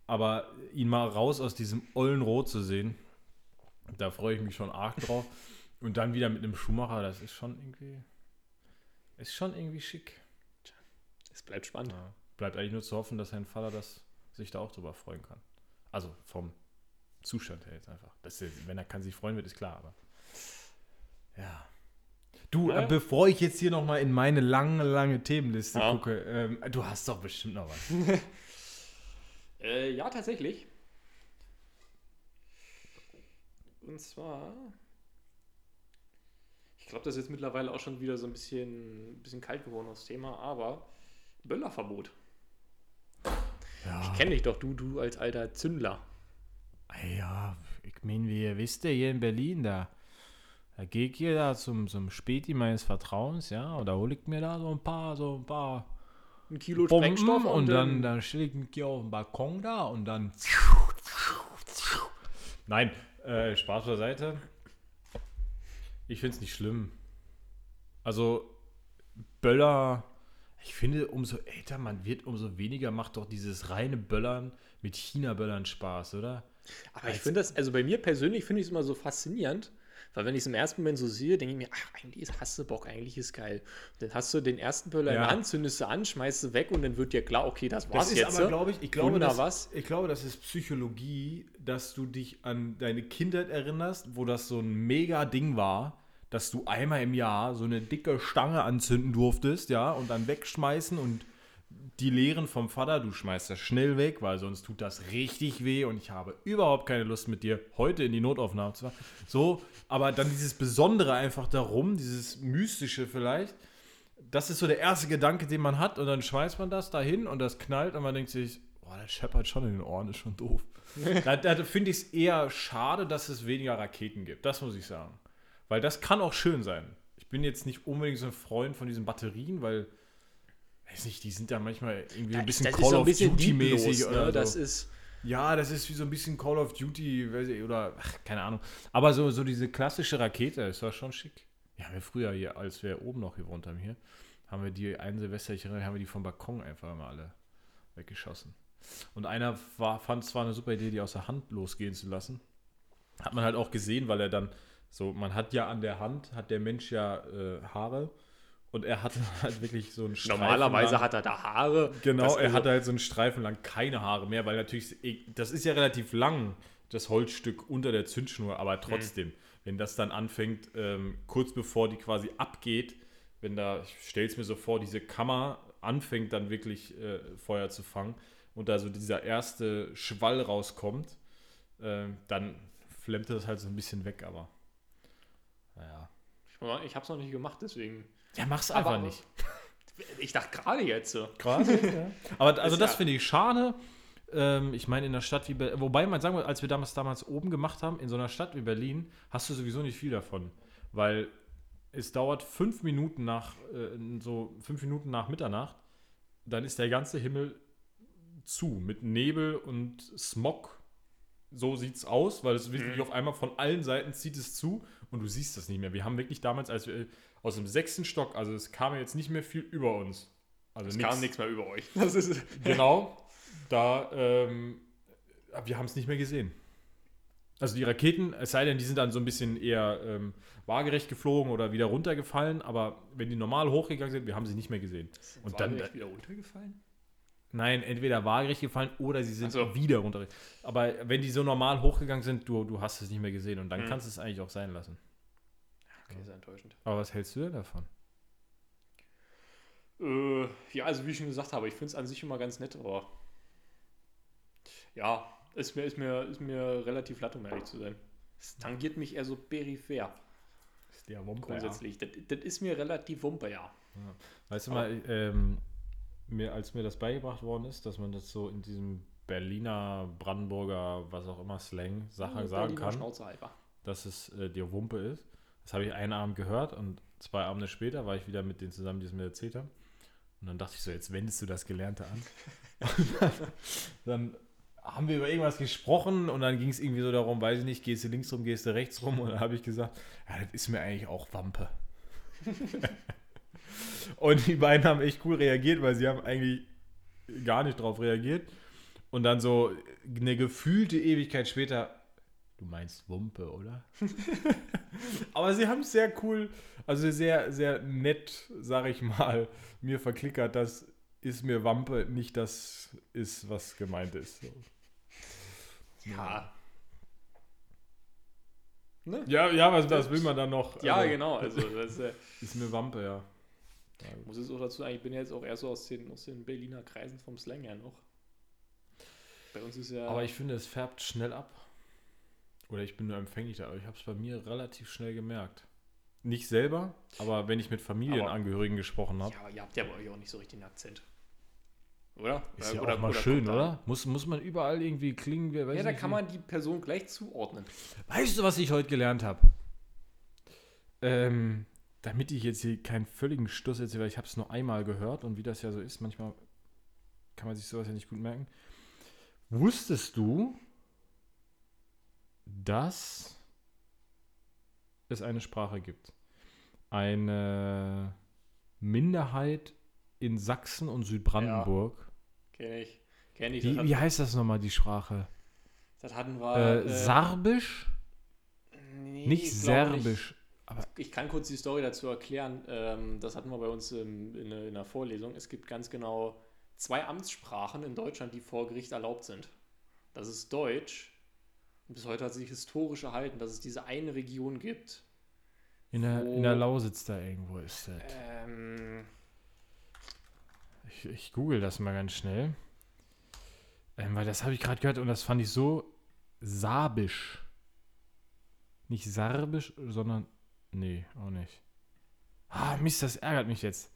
Aber ihn mal raus aus diesem ollen Rot zu sehen, da freue ich mich schon arg drauf. Und dann wieder mit einem Schumacher, das ist schon irgendwie. Ist schon irgendwie schick. es bleibt spannend. Ja. Bleibt eigentlich nur zu hoffen, dass sein Vater das sich da auch drüber freuen kann. Also vom Zustand her jetzt einfach. Das ist, wenn er kann sich freuen wird, ist klar, aber. Ja. Du, Naja. äh, bevor ich jetzt hier nochmal in meine lange, lange Themenliste Ja. gucke, ähm, du hast doch bestimmt noch was. <laughs> Äh, ja, tatsächlich. Und zwar. Ich glaube, das ist jetzt mittlerweile auch schon wieder so ein bisschen, bisschen kalt geworden, das Thema, aber Böllerverbot. Ja. Ich kenne dich doch, du, du als alter Zündler. Ja, ich meine, wie ihr wisst, hier in Berlin, da, da gehe ich hier da zum, zum Späti meines Vertrauens, ja, und da hole ich mir da so ein paar, so ein paar Ein Kilo Bomben Sprengstoff und dann, dann stelle ich auf den Balkon da und dann. Nein, äh, Spaß beiseite. Ich finde es nicht schlimm. Also, Böller, ich finde, umso älter man wird, umso weniger macht doch dieses reine Böllern mit China-Böllern Spaß, oder? Aber ich finde das, also bei mir persönlich finde ich es immer so faszinierend, weil wenn ich es im ersten Moment so sehe, denke ich mir, ach, eigentlich ist, hast du Bock, eigentlich ist geil. Dann hast du den ersten Böller in Ja. der Hand, zündest du an, schmeißt du weg und dann wird dir klar, okay, das war's Das ist jetzt. aber, glaube ich, ich glaube, das, was. ich glaube, das ist Psychologie, dass du dich an deine Kindheit erinnerst, wo das so ein mega Ding war, dass du einmal im Jahr so eine dicke Stange anzünden durftest, ja, und dann wegschmeißen und die Lehren vom Vater, du schmeißt das schnell weg, weil sonst tut das richtig weh und ich habe überhaupt keine Lust mit dir heute in die Notaufnahme zu fahren. So, aber dann dieses Besondere einfach darum, dieses Mystische vielleicht, das ist so der erste Gedanke, den man hat und dann schmeißt man das dahin und das knallt und man denkt sich, boah, das scheppert schon in den Ohren, ist schon doof. <laughs> da da finde ich es eher schade, dass es weniger Raketen gibt, das muss ich sagen. Weil das kann auch schön sein. Ich bin jetzt nicht unbedingt so ein Freund von diesen Batterien, weil, weiß nicht, die sind ja manchmal irgendwie ein bisschen das Call of bisschen Duty mäßig lieblos, oder ne? Das so. ist, Ja, das ist wie so ein bisschen Call of Duty weiß ich, oder ach, keine Ahnung. Aber so, so diese klassische Rakete ist doch schon schick. Ja, wir früher hier, als wir oben noch gewohnt haben hier, haben wir die einen Silvester, ich erinnere, haben wir die vom Balkon einfach mal alle weggeschossen. Und einer war, fand es zwar eine super Idee, die aus der Hand losgehen zu lassen. Hat man halt auch gesehen, weil er dann so, man hat ja an der Hand, hat der Mensch ja äh, Haare und er hatte <laughs> halt wirklich so einen Streifen normalerweise lang- hat er da Haare. Genau, er also- hatte halt so einen Streifen lang keine Haare mehr, weil natürlich, das ist ja relativ lang, das Holzstück unter der Zündschnur, aber trotzdem, wenn das dann anfängt, ähm, kurz bevor die quasi abgeht, wenn da, ich stelle es mir so vor, diese Kammer anfängt dann wirklich äh, Feuer zu fangen und da so dieser erste Schwall rauskommt, äh, dann flemmt das halt so ein bisschen weg, aber naja. Ich, ich habe es noch nicht gemacht, deswegen. Ja, mach's Aber- einfach nicht. <laughs> Ich dachte gerade jetzt so. Gerade, ja. Aber <laughs> also das ja- finde ich schade. Ähm, ich meine, in einer Stadt wie Berlin, wobei man sagen wir, als wir damals, damals oben gemacht haben, in so einer Stadt wie Berlin, hast du sowieso nicht viel davon. Weil es dauert fünf Minuten nach, äh, so fünf Minuten nach Mitternacht, dann ist der ganze Himmel zu, mit Nebel und Smog. So sieht's aus, weil es wirklich Mhm. auf einmal von allen Seiten zieht es zu und du siehst das nicht mehr. Wir haben wirklich damals, als wir aus dem sechsten Stock, also es kam jetzt nicht mehr viel über uns. Also Es nix. kam nichts mehr über euch. <laughs> Genau, da, ähm, wir haben es nicht mehr gesehen. Also die Raketen, es sei denn, die sind dann so ein bisschen eher ähm, waagerecht geflogen oder wieder runtergefallen, aber wenn die normal hochgegangen sind, wir haben sie nicht mehr gesehen. Und dann, wieder runtergefallen? Nein, entweder waagerecht gefallen oder sie sind so. wieder runter. Aber wenn die so normal hochgegangen sind, du, du hast es nicht mehr gesehen und dann Mhm. kannst du es eigentlich auch sein lassen. Okay, ist enttäuschend. Aber was hältst du denn davon? Äh, ja, also wie ich schon gesagt habe, ich finde es an sich immer ganz nett, aber ja, ist mir, ist mir, ist mir relativ latt, um ehrlich zu sein. Es tangiert mich eher so peripher Ist der Wumpe, grundsätzlich. Das, das ist mir relativ wumpe, ja. Weißt du mal, ähm, mir, als mir das beigebracht worden ist, dass man das so in diesem Berliner, Brandenburger, was auch immer Slang Sache sagen Berliner kann, halber. dass es äh, die Wumpe ist. Das habe ich einen Abend gehört und zwei Abende später war ich wieder mit denen zusammen, die es mir erzählt haben. Und dann dachte ich so, jetzt wendest du das Gelernte an. <laughs> dann haben wir über irgendwas gesprochen und dann ging es irgendwie so darum, weiß ich nicht, gehst du links rum, gehst du rechts rum und dann habe ich gesagt, ja, das ist mir eigentlich auch Wampe. <laughs> und die beiden haben echt cool reagiert, weil sie haben eigentlich gar nicht drauf reagiert. Und dann so eine gefühlte Ewigkeit später, du meinst Wumpe, oder? <laughs> Aber sie haben es sehr cool, also sehr, sehr nett, sag ich mal, mir verklickert, das ist mir Wampe, nicht das ist, was gemeint ist. So. Ja. Ne? Ja, ja, was, was will man dann noch? Ja, Also, genau. Also das äh, Ist mir Wampe, ja. Muss es auch dazu sagen, ich bin ja jetzt auch eher so aus den, aus den Berliner Kreisen vom Slang her noch. Bei uns ist ja. Aber ich finde, es färbt schnell ab. Oder ich bin nur empfänglich da, aber ich habe es bei mir relativ schnell gemerkt. Nicht selber, aber wenn ich mit Familienangehörigen gesprochen habe. ja, aber ihr habt ja bei euch auch nicht so richtig einen Akzent. Oder? Ist ja oder- auch mal oder schön, oder? Muss, muss man überall irgendwie klingen? wie- Weiß Ja, da kann wie. man die Person gleich zuordnen. Weißt du, was ich heute gelernt habe? Ähm, damit ich jetzt hier keinen völligen Stuss erzähle, weil ich habe es nur einmal gehört und wie das ja so ist, manchmal kann man sich sowas ja nicht gut merken. Wusstest du, dass es eine Sprache gibt? Eine Minderheit in Sachsen und Südbrandenburg. Kenn ich. Kenn ich. Wie, hat, wie heißt das nochmal, die Sprache? das hatten wir. Äh, Sarbisch? nee, Nicht ich glaub Serbisch. Ich kann kurz die Story dazu erklären. Ähm, das hatten wir bei uns in, der- Vorlesung. Es gibt ganz genau zwei Amtssprachen in Deutschland, die vor Gericht erlaubt sind. Das ist Deutsch. Und bis heute hat sich historisch erhalten, dass es diese eine Region gibt. In der, in der Lausitz da irgendwo ist das. Ähm, Ich, ich google das mal ganz schnell. Ähm, weil das habe ich gerade gehört und das fand ich so sabisch. Nicht sarbisch, sondern. Nee, auch nicht. Ah, Mist, das ärgert mich jetzt.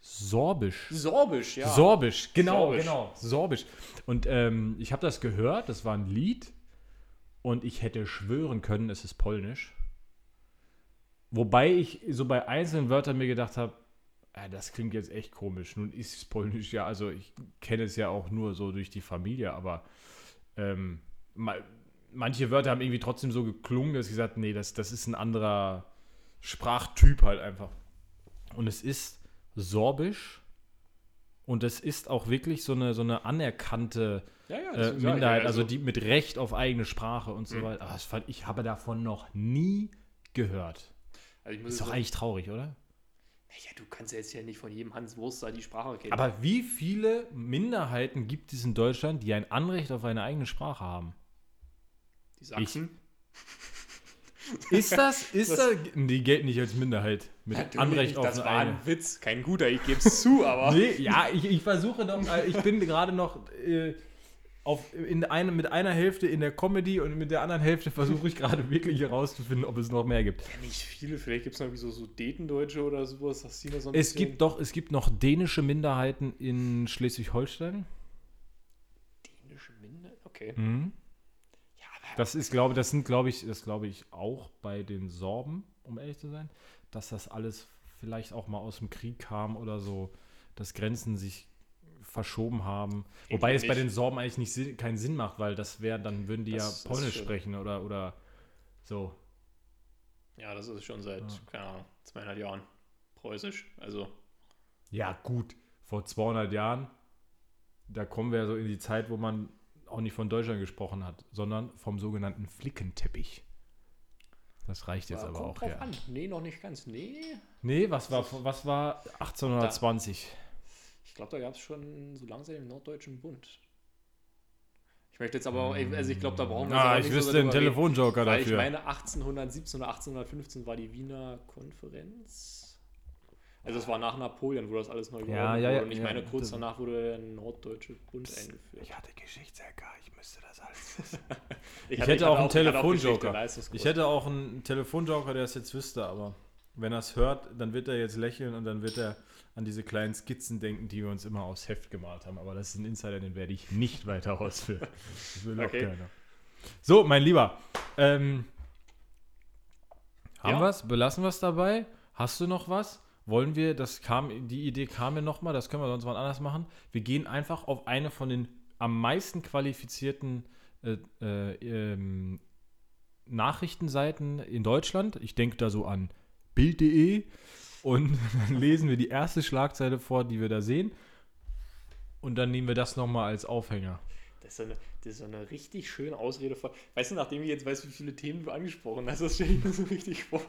Sorbisch. Sorbisch, ja. Sorbisch, genau, Sorbisch. genau. Sorbisch. Und ähm, ich habe das gehört, das war ein Lied. Und ich hätte schwören können, es ist polnisch. Wobei ich so bei einzelnen Wörtern mir gedacht habe, äh, das klingt jetzt echt komisch. Nun ist es polnisch ja, also ich kenne es ja auch nur so durch die Familie, aber ähm, ma manche Wörter haben irgendwie trotzdem so geklungen, dass ich gesagt nee, das, das ist ein anderer Sprachtyp halt einfach. Und es ist Sorbisch und es ist auch wirklich so eine, so eine anerkannte ja, ja, äh, ich Minderheit, ja, also die mit Recht auf eigene Sprache und so Mhm. weiter. Das fand, ich habe davon noch nie gehört. Also ich Ist doch sagen, eigentlich traurig, oder? ja, du kannst ja jetzt ja nicht von jedem Hans Wurster die Sprache kennen. Aber wie viele Minderheiten gibt es in Deutschland, die ein Anrecht auf eine eigene Sprache haben? die Sachsen. <laughs> Ist das, ist Das- das, die gelten nicht als Minderheit mit Natürlich Anrecht auf das eine war eigene. ein Witz. Kein guter, ich gebe es zu, aber. Nee, ja, ich, ich versuche doch, äh, ich bin gerade noch äh, auf, in eine, mit einer Hälfte in der Comedy und mit der anderen Hälfte versuche ich gerade wirklich herauszufinden, ob es noch mehr gibt. Ja, nicht viele, vielleicht gibt es noch irgendwie so Sudetendeutsche oder sowas, dass die noch so ein Es bisschen- gibt doch, es gibt noch dänische Minderheiten in Schleswig-Holstein. Dänische Minder? Okay. Mhm. Das ist, glaube das sind, glaube ich, das glaube ich auch bei den Sorben, um ehrlich zu sein, dass das alles vielleicht auch mal aus dem Krieg kam oder so, dass Grenzen sich verschoben haben. Wobei es bei den Sorben eigentlich nicht Sinn, keinen Sinn macht, weil das wäre, dann würden die Das ja Polnisch sprechen oder, oder so. ja, das ist schon seit, Ja. keine Ahnung, 200 Jahren preußisch. Also, Ja, gut, vor 200 Jahren, da kommen wir ja so in die Zeit, wo man auch nicht von Deutschland gesprochen hat, sondern vom sogenannten Flickenteppich. Das reicht jetzt äh, aber auch, drauf ja. an. Nee, noch nicht ganz. Nee. Nee, was war, was war 1820? Ich glaube, da gab es schon so langsam den Norddeutschen Bund. Ich möchte jetzt aber auch, also ich glaube, da brauchen wir Ah, ich nicht so wüsste den darüber reden, Telefonjoker Weil ich dafür. meine, 1817 oder 1815 war die Wiener Konferenz. Also es war nach Napoleon, wo das alles neu geworden Ja, ja, wurde. ja, Und ich meine, kurz danach wurde der Norddeutsche Bund eingeführt. hatte Geschichts-LK, ich müsste das alles <laughs> wissen. Ich, Ich hätte auch einen ich Telefonjoker. Ich hätte auch einen Telefonjoker, der es jetzt wüsste, aber wenn er es hört, dann wird er jetzt lächeln und dann wird er an diese kleinen Skizzen denken, die wir uns immer aufs Heft gemalt haben. Aber das ist ein Insider, den werde ich nicht weiter ausführen. Das will auch Okay. keiner. So, mein Lieber, ähm, haben Ja. wir es? Belassen wir es dabei? Hast du noch was? Wollen wir, das kam, die Idee kam mir nochmal, das können wir sonst mal anders machen. Wir gehen einfach auf eine von den am meisten qualifizierten äh, äh, ähm, Nachrichtenseiten in Deutschland. Ich denke da so an Bild.de und <laughs> dann lesen wir die erste Schlagzeile vor, die wir da sehen. Und dann nehmen wir das nochmal als Aufhänger. Das ist, eine, das ist so eine richtig schöne Ausrede. Vor. Weißt du, nachdem ich jetzt weiß, wie viele Themen du angesprochen hast, das stelle ich mir so richtig vor.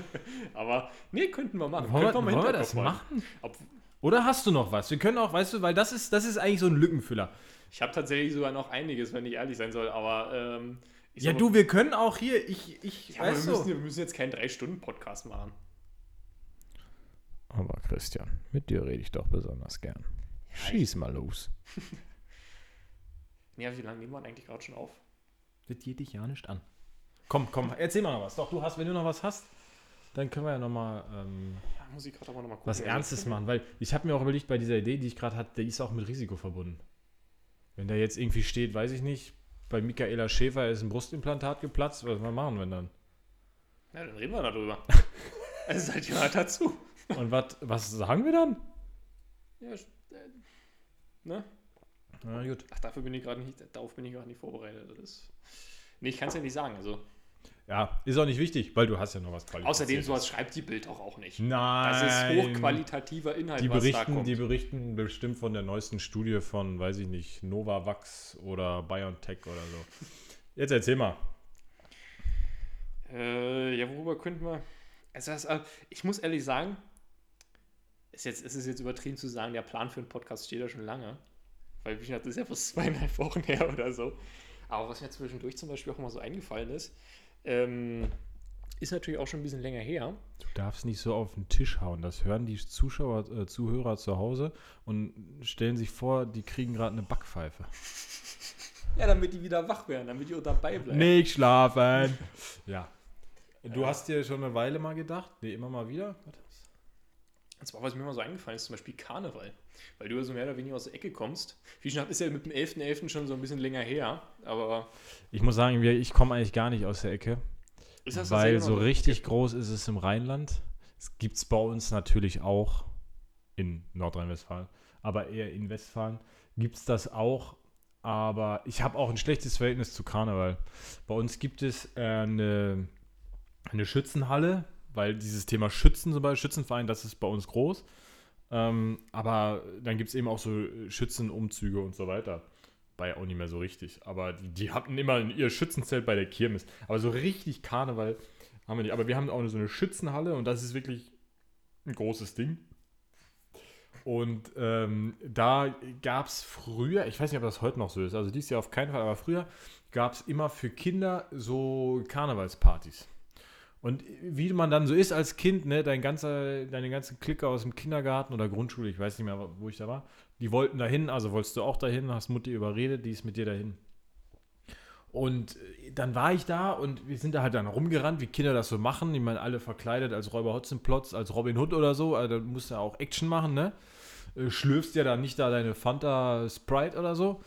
<laughs> Aber nee, könnten wir machen. Wollen wir, mal wollen wir das machen? Ob, Oder hast du noch was? Wir können auch, weißt du, weil das ist, das ist eigentlich so ein Lückenfüller. ich habe tatsächlich sogar noch einiges, wenn ich ehrlich sein soll, aber ähm, Ja, sag du, mal- wir können auch hier, ich, ich, ja, weißt wir, müssen, wir müssen jetzt keinen 3-Stunden-Podcast machen. Aber Christian, mit dir rede ich doch besonders gern. Schieß mal los. Ja, wie lange nehmen wir eigentlich gerade schon auf? Das geht dich ja nicht an. Komm, komm, erzähl mal noch was. Doch, du hast, wenn du noch was hast, dann können wir ja nochmal. Ähm, Ja, muss ich gerade aber nochmal gucken. was Ernstes machen, weil ich habe mir auch überlegt, bei dieser Idee, die ich gerade hatte, die ist auch mit Risiko verbunden. Wenn da jetzt irgendwie steht, weiß ich nicht, bei Michaela Schäfer ist ein Brustimplantat geplatzt, was wir machen, wenn dann? Ja, dann reden wir darüber. <laughs> also seid ihr mal dazu. Und wat, was sagen wir dann? Ja, äh, ne? Na gut. Ach, dafür bin ich gerade nicht, darauf bin ich gerade nicht vorbereitet. Das ist, nee, ich kann es ja nicht sagen. Also, Ja, ist auch nicht wichtig, weil du hast ja noch was Qualifiziertes. außerdem, sowas schreibt die Bild auch, auch nicht. Nein. Das ist hochqualitativer Inhalt, Die berichten, die berichten bestimmt von der neuesten Studie von, weiß ich nicht, Novavax oder BioNTech oder so. Jetzt erzähl mal. Äh, ja, worüber könnten wir. Also, ich muss ehrlich sagen, ist jetzt, es ist jetzt übertrieben zu sagen, der Plan für einen Podcast steht ja schon lange. Weil, wie gesagt, das ist ja fast <laughs> zweieinhalb Wochen her oder so. Aber was mir zwischendurch zum Beispiel auch immer so eingefallen ist, ähm, ist natürlich auch schon ein bisschen länger her. Du darfst nicht so auf den Tisch hauen. Das hören die Zuschauer, äh, Zuhörer zu Hause und stellen sich vor, die kriegen gerade eine Backpfeife. <laughs> Ja, damit die wieder wach werden, damit die auch dabei bleiben. Nicht schlafen. <laughs> ja. Du hast dir schon eine Weile mal gedacht? Nee, immer mal wieder? Und zwar, was mir immer so eingefallen ist, zum Beispiel Karneval. Weil du ja so mehr oder weniger aus der Ecke kommst. Wie schon ist ja mit dem 11.11. schon so ein bisschen länger her. Aber Ich muss sagen, ich komme eigentlich gar nicht aus der Ecke. ist das weil so richtig groß ist es im Rheinland. Es gibt es bei uns natürlich auch in Nordrhein-Westfalen, aber eher in Westfalen gibt es das auch. Aber ich habe auch ein schlechtes Verhältnis zu Karneval. Bei uns gibt es äh, eine, eine Schützenhalle, weil dieses Thema Schützen zum Beispiel, Schützenverein, das ist bei uns groß. Ähm, aber dann gibt es eben auch so Schützenumzüge und so weiter. War ja auch nicht mehr so richtig. Aber die, die hatten immer ihr Schützenzelt bei der Kirmes. Aber so richtig Karneval haben wir nicht. Aber wir haben auch so eine Schützenhalle und das ist wirklich ein großes Ding. Und ähm, da gab es früher, ich weiß nicht, ob das heute noch so ist, also dies Jahr auf keinen Fall, aber früher gab es immer für Kinder so Karnevalspartys. Und wie man dann so ist als Kind, ne, dein ganzer, deine ganzen Clique aus dem Kindergarten oder Grundschule, ich weiß nicht mehr, wo ich da war, die wollten dahin, also wolltest du auch dahin, hast Mutti überredet, die ist mit dir dahin. Und äh, dann war ich da und wir sind da halt dann rumgerannt, wie Kinder das so machen. Ich meine, alle verkleidet als Räuber Hotzenplotz, als Robin Hood oder so. Also da musst du ja auch Action machen, ne? Äh, Schlürfst ja dann nicht da deine Fanta Sprite oder so.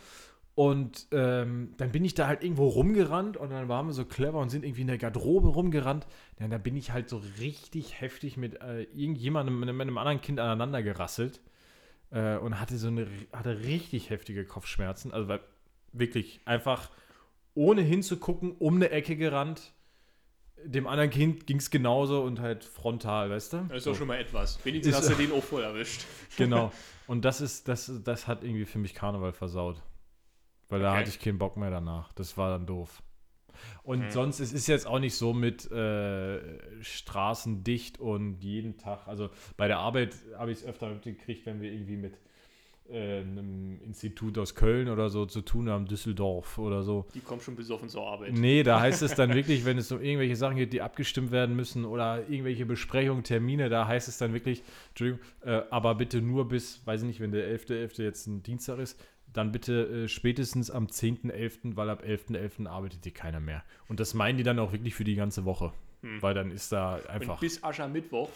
Und ähm, dann bin ich da halt irgendwo rumgerannt und dann waren wir so clever und sind irgendwie in der Garderobe rumgerannt. Ja, dann bin ich halt so richtig heftig mit äh, irgendjemandem, mit einem, anderen Kind aneinander gerasselt äh, und hatte so eine, hatte richtig heftige Kopfschmerzen. Also weil wirklich einfach ohne hinzugucken um eine Ecke gerannt. Dem anderen Kind ging es genauso und halt frontal, weißt du? Das ist So. doch schon mal etwas. Wenigstens Ist- hast du <laughs> den auch voll erwischt. Genau. <laughs> Und das ist, das, das hat irgendwie für mich Karneval versaut. Weil da Okay. hatte ich keinen Bock mehr danach. Das war dann doof. Und Mhm. sonst, es ist jetzt auch nicht so mit äh, straßendicht und jeden Tag. Also bei der Arbeit habe ich es öfter mitgekriegt, wenn wir irgendwie mit äh, einem Institut aus Köln oder so zu tun haben, Düsseldorf oder so. Die kommen schon besoffen zur Arbeit. Nee, da heißt es dann <laughs> wirklich, wenn es um irgendwelche Sachen geht, die abgestimmt werden müssen oder irgendwelche Besprechungen, Termine, da heißt es dann wirklich, Entschuldigung, äh, aber bitte nur bis, weiß ich nicht, wenn der 11.11. jetzt ein Dienstag ist, dann bitte äh, spätestens am 10.11., weil ab 11.11. arbeitet hier keiner mehr. Und das meinen die dann auch wirklich für die ganze Woche, Hm. weil dann ist da Und einfach... bis Aschermittwoch.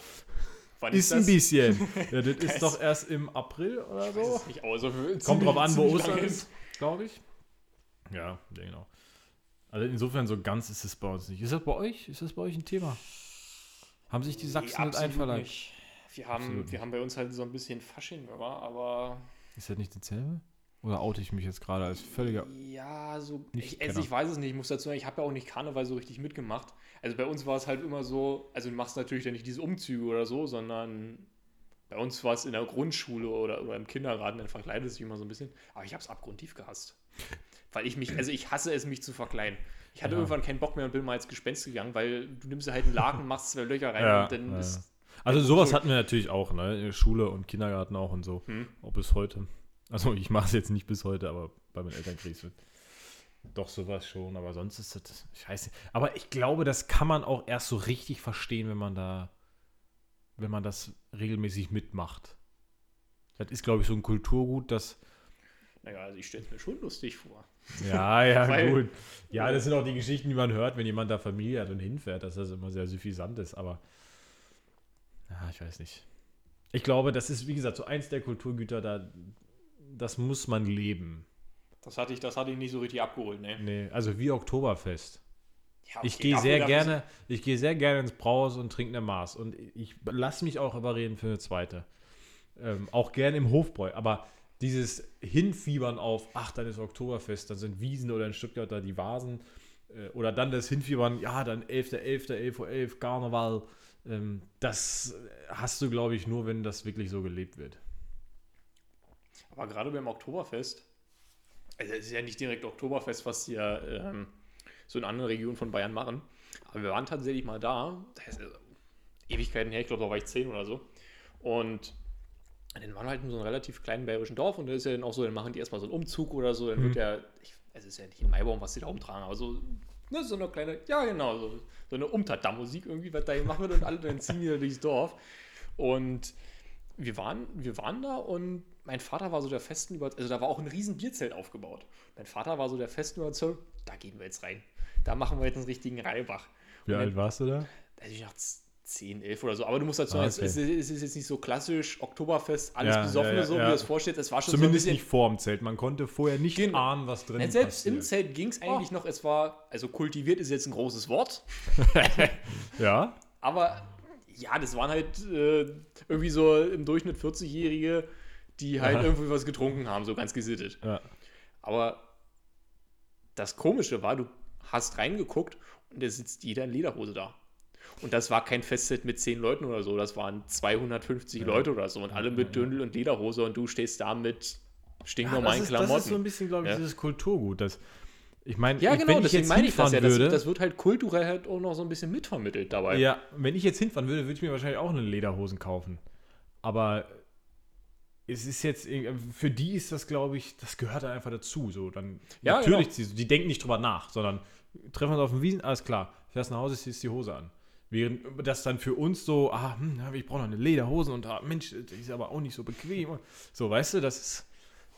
Wann Ist ein bisschen. <laughs> Ja, das Das- ist doch erst im April oder Ich so. es nicht, so für Kommt drauf an, wo Ostern ist, glaube ich. Ja, genau. Also insofern so ganz ist es bei uns nicht. Ist das bei euch? Ist das bei euch ein Thema? Haben sich die Nee, Sachsen nicht absolut einverleibt? nicht. Wir haben, Absolut wir nicht. haben bei uns halt so ein bisschen Fasching, aber, aber Ist das nicht dasselbe? Oder oute ich mich jetzt gerade als völliger. ja, so. Ich, also ich weiß es nicht, ich muss dazu sagen, ich habe ja auch nicht Karneval so richtig mitgemacht. Also bei uns war es halt immer so, also du machst natürlich dann nicht diese Umzüge oder so, sondern bei uns war es in der Grundschule oder, oder im Kindergarten, dann verkleidet sich immer so ein bisschen. Aber ich habe es abgrundtief gehasst. Weil ich mich, also ich hasse es, mich zu verkleiden. Ich hatte Ja. irgendwann keinen Bock mehr und bin mal als Gespenst gegangen, weil du nimmst halt einen Laken, machst zwei Löcher rein Ja, und dann ja, ist. Also sowas so- hatten wir natürlich auch, ne? In der Schule und Kindergarten auch und so. Hm. Auch bis heute. Also ich mache es jetzt nicht bis heute, aber bei meinen Eltern kriege ich es Doch, sowas schon, aber sonst ist das. Ich weiß nicht. Aber ich glaube, das kann man auch erst so richtig verstehen, wenn man da, wenn man das regelmäßig mitmacht. Das ist, glaube ich, so ein Kulturgut, das. Naja, also ich stelle es mir schon lustig vor. Ja, ja, <laughs> Weil- gut. Ja, das sind auch die Geschichten, die man hört, wenn jemand da Familie hat und hinfährt, dass das immer sehr suffisant ist, aber. Ja, ich weiß nicht. Ich glaube, das ist, wie gesagt, so eins der Kulturgüter, da, das muss man leben. Das hatte ich, das hatte ich nicht so richtig abgeholt, ne? Nee, also wie Oktoberfest. Ja, Ich okay, gehe dafür- sehr gerne, ich gehe sehr gerne ins Brauhaus und trinke eine Maß. Und ich lasse mich auch überreden für eine zweite. Ähm, auch gerne im Hofbräu. Aber dieses Hinfiebern auf, ach, dann ist Oktoberfest, dann sind Wiesen oder in Stuttgart da die Vasen. Äh, oder dann das Hinfiebern, ja, dann 11.11., 11.11 Uhr, 11, Karneval. Ähm, das hast du, glaube ich, nur, wenn das wirklich so gelebt wird. Aber gerade beim Oktoberfest, also es ist ja nicht direkt Oktoberfest, was ja ähm, so in anderen Regionen von Bayern machen. Aber wir waren tatsächlich mal da, das ist, äh, Ewigkeiten her, ich glaube, da war ich zehn oder so. Und dann waren wir halt in so einem relativ kleinen bayerischen Dorf und da ist ja dann auch so, dann machen die erstmal so einen Umzug oder so, dann wird ja, ich, es ist ja nicht ein Maibaum, was die da umtragen, aber so, ne, so eine kleine, ja genau, so, so eine Umtata-Musik irgendwie, was da gemacht wird und alle dann ziehen wieder durchs Dorf. Und wir waren, wir waren da und mein Vater war so der festen Überzeugung, also da war auch ein riesen Bierzelt aufgebaut. Mein Vater war so der festen Überzeugung, da gehen wir jetzt rein. Da machen wir jetzt einen richtigen Reibach. Wie alt warst du da? Also ich dachte 10, 11 oder so. Aber du musst dazu Ah, sagen, okay. es, ist, es ist jetzt nicht so klassisch Oktoberfest, alles Ja, besoffene, ja, ja, so wie ja. du es vorstellst. Es war schon Zumindest so nicht vor dem Zelt. Man konnte vorher nicht Genau. ahnen, was drin bisschen. Selbst im passiert. Zelt ging es eigentlich noch, es war, also kultiviert ist jetzt ein großes Wort, <laughs> Ja? aber ja, das waren halt äh, irgendwie so im Durchschnitt 40-Jährige, die halt Aha. irgendwie was getrunken haben, so ganz gesittet. Ja. Aber das Komische war, du hast reingeguckt und da sitzt jeder in Lederhose da. Und das war kein Festzelt mit 10 Leuten oder so, das waren 250 Leute oder so und alle mit Dündel und Lederhose und du stehst da mit stinknormalen das, ist, das ist so ein Klamotten. bisschen, glaube ich, Ja. dieses Kulturgut. Das, ich meine, ja, genau, wenn ich deswegen jetzt meine ich das hinfahren ja. Das, das wird halt kulturell halt auch noch so ein bisschen mitvermittelt dabei. ja, wenn ich jetzt hinfahren würde, würde ich mir wahrscheinlich auch eine Lederhosen kaufen. Aber es ist jetzt, irgendwie- für die ist das, glaube ich, das gehört dann einfach dazu. So, dann Ja, natürlich, genau. die, die denken nicht drüber nach, sondern treffen uns auf dem Wiesen, alles klar, fährst nach Hause, ziehst die Hose an. Während das dann für uns so, ah, hm, ich brauche noch eine Lederhose und ah, Mensch, die ist aber auch nicht so bequem. So, weißt du, das ist,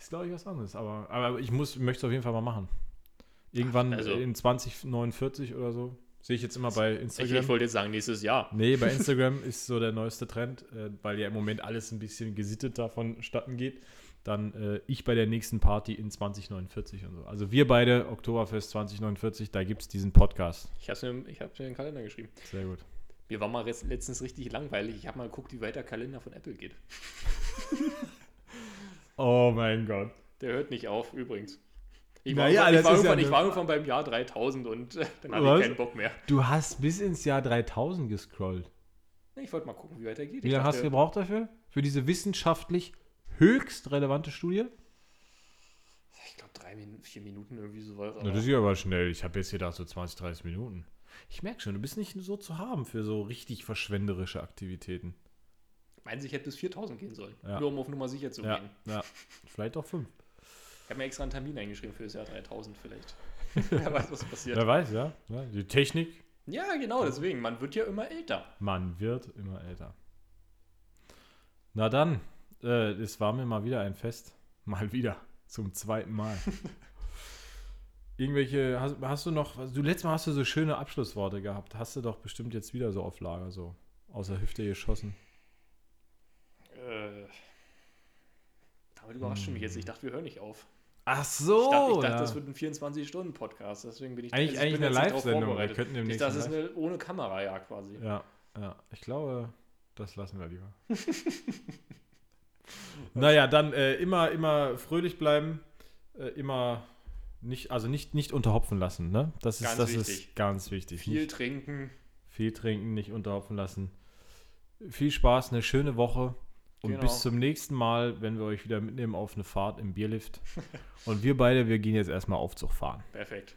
ist glaube ich, was anderes. Aber, aber ich muss, möchte es auf jeden Fall mal machen. Irgendwann Also- in 2049 oder so. Sehe ich jetzt immer bei Ich, Instagram. ich wollte jetzt sagen, nächstes Jahr. Nee, bei <laughs> Instagram ist so der neueste Trend, äh, weil ja im Moment alles ein bisschen gesitteter vonstatten geht. Dann äh, ich bei der nächsten Party in 2049 und so. Also wir beide, Oktoberfest 2049, da gibt es diesen Podcast. Ich habe mir, ich hab's mir in den Kalender geschrieben. Sehr gut. Mir war mal letztens richtig langweilig. Ich habe mal geguckt, wie weit der Kalender von Apple geht. <laughs> Oh mein Gott. Der hört nicht auf, übrigens. Ich war, naja, irgendwann, ich war, ja ich war irgendwann beim Jahr 3000 und äh, dann habe ich keinen Bock mehr. Du hast bis ins Jahr 3000 gescrollt. Ich wollte mal gucken, wie weiter geht. Wie lange hast du gebraucht dafür? Für diese wissenschaftlich höchst relevante Studie? Ich glaube, drei, vier Minuten irgendwie so weit. Na, das ist ja aber schnell. Ich habe jetzt gedacht, so 20, 30 Minuten. Ich merke schon, du bist nicht so zu haben für so richtig verschwenderische Aktivitäten. Meinen Sie, ich hätte bis 4000 gehen sollen? Ja. Nur um auf Nummer sicher zu ja. gehen. Ja, vielleicht auch fünf habe mir extra einen Termin eingeschrieben für das Jahr 3000 vielleicht. <laughs> <laughs> Wer weiß, was passiert. Wer weiß, ja. ja. Die Technik, Ja, genau, deswegen. Man wird ja immer älter. man wird immer älter. Na dann, äh, es war mir mal wieder ein Fest. Mal wieder. Zum zweiten Mal. <laughs> Irgendwelche, hast, hast du noch, du letztes Mal hast du so schöne Abschlussworte gehabt. Hast du doch bestimmt jetzt wieder so auf Lager, so aus der Hüfte geschossen. Äh, damit überrascht du mich jetzt. Ich dachte, wir hören nicht auf. Ach so! Ich dachte, ich dachte ja. das wird ein 24-Stunden-Podcast. Deswegen bin ich Eigentlich, also ich eigentlich bin eine Live-Sendung. Wir könnten demnächst das ist eine eine ohne Kamera, ja, quasi. Ja, ja. Ich glaube, das lassen wir lieber. <laughs> naja, dann äh, immer, immer fröhlich bleiben, äh, immer nicht, also nicht, nicht unterhopfen lassen, ne? Das ist, Ganz das wichtig. ist ganz wichtig. Viel Nicht trinken. viel trinken, nicht unterhopfen lassen. Viel Spaß, eine schöne Woche. Und Genau. bis zum nächsten Mal, wenn wir euch wieder mitnehmen auf eine Fahrt im Bierlift. Und wir beide, wir gehen jetzt erstmal Aufzug fahren. Perfekt.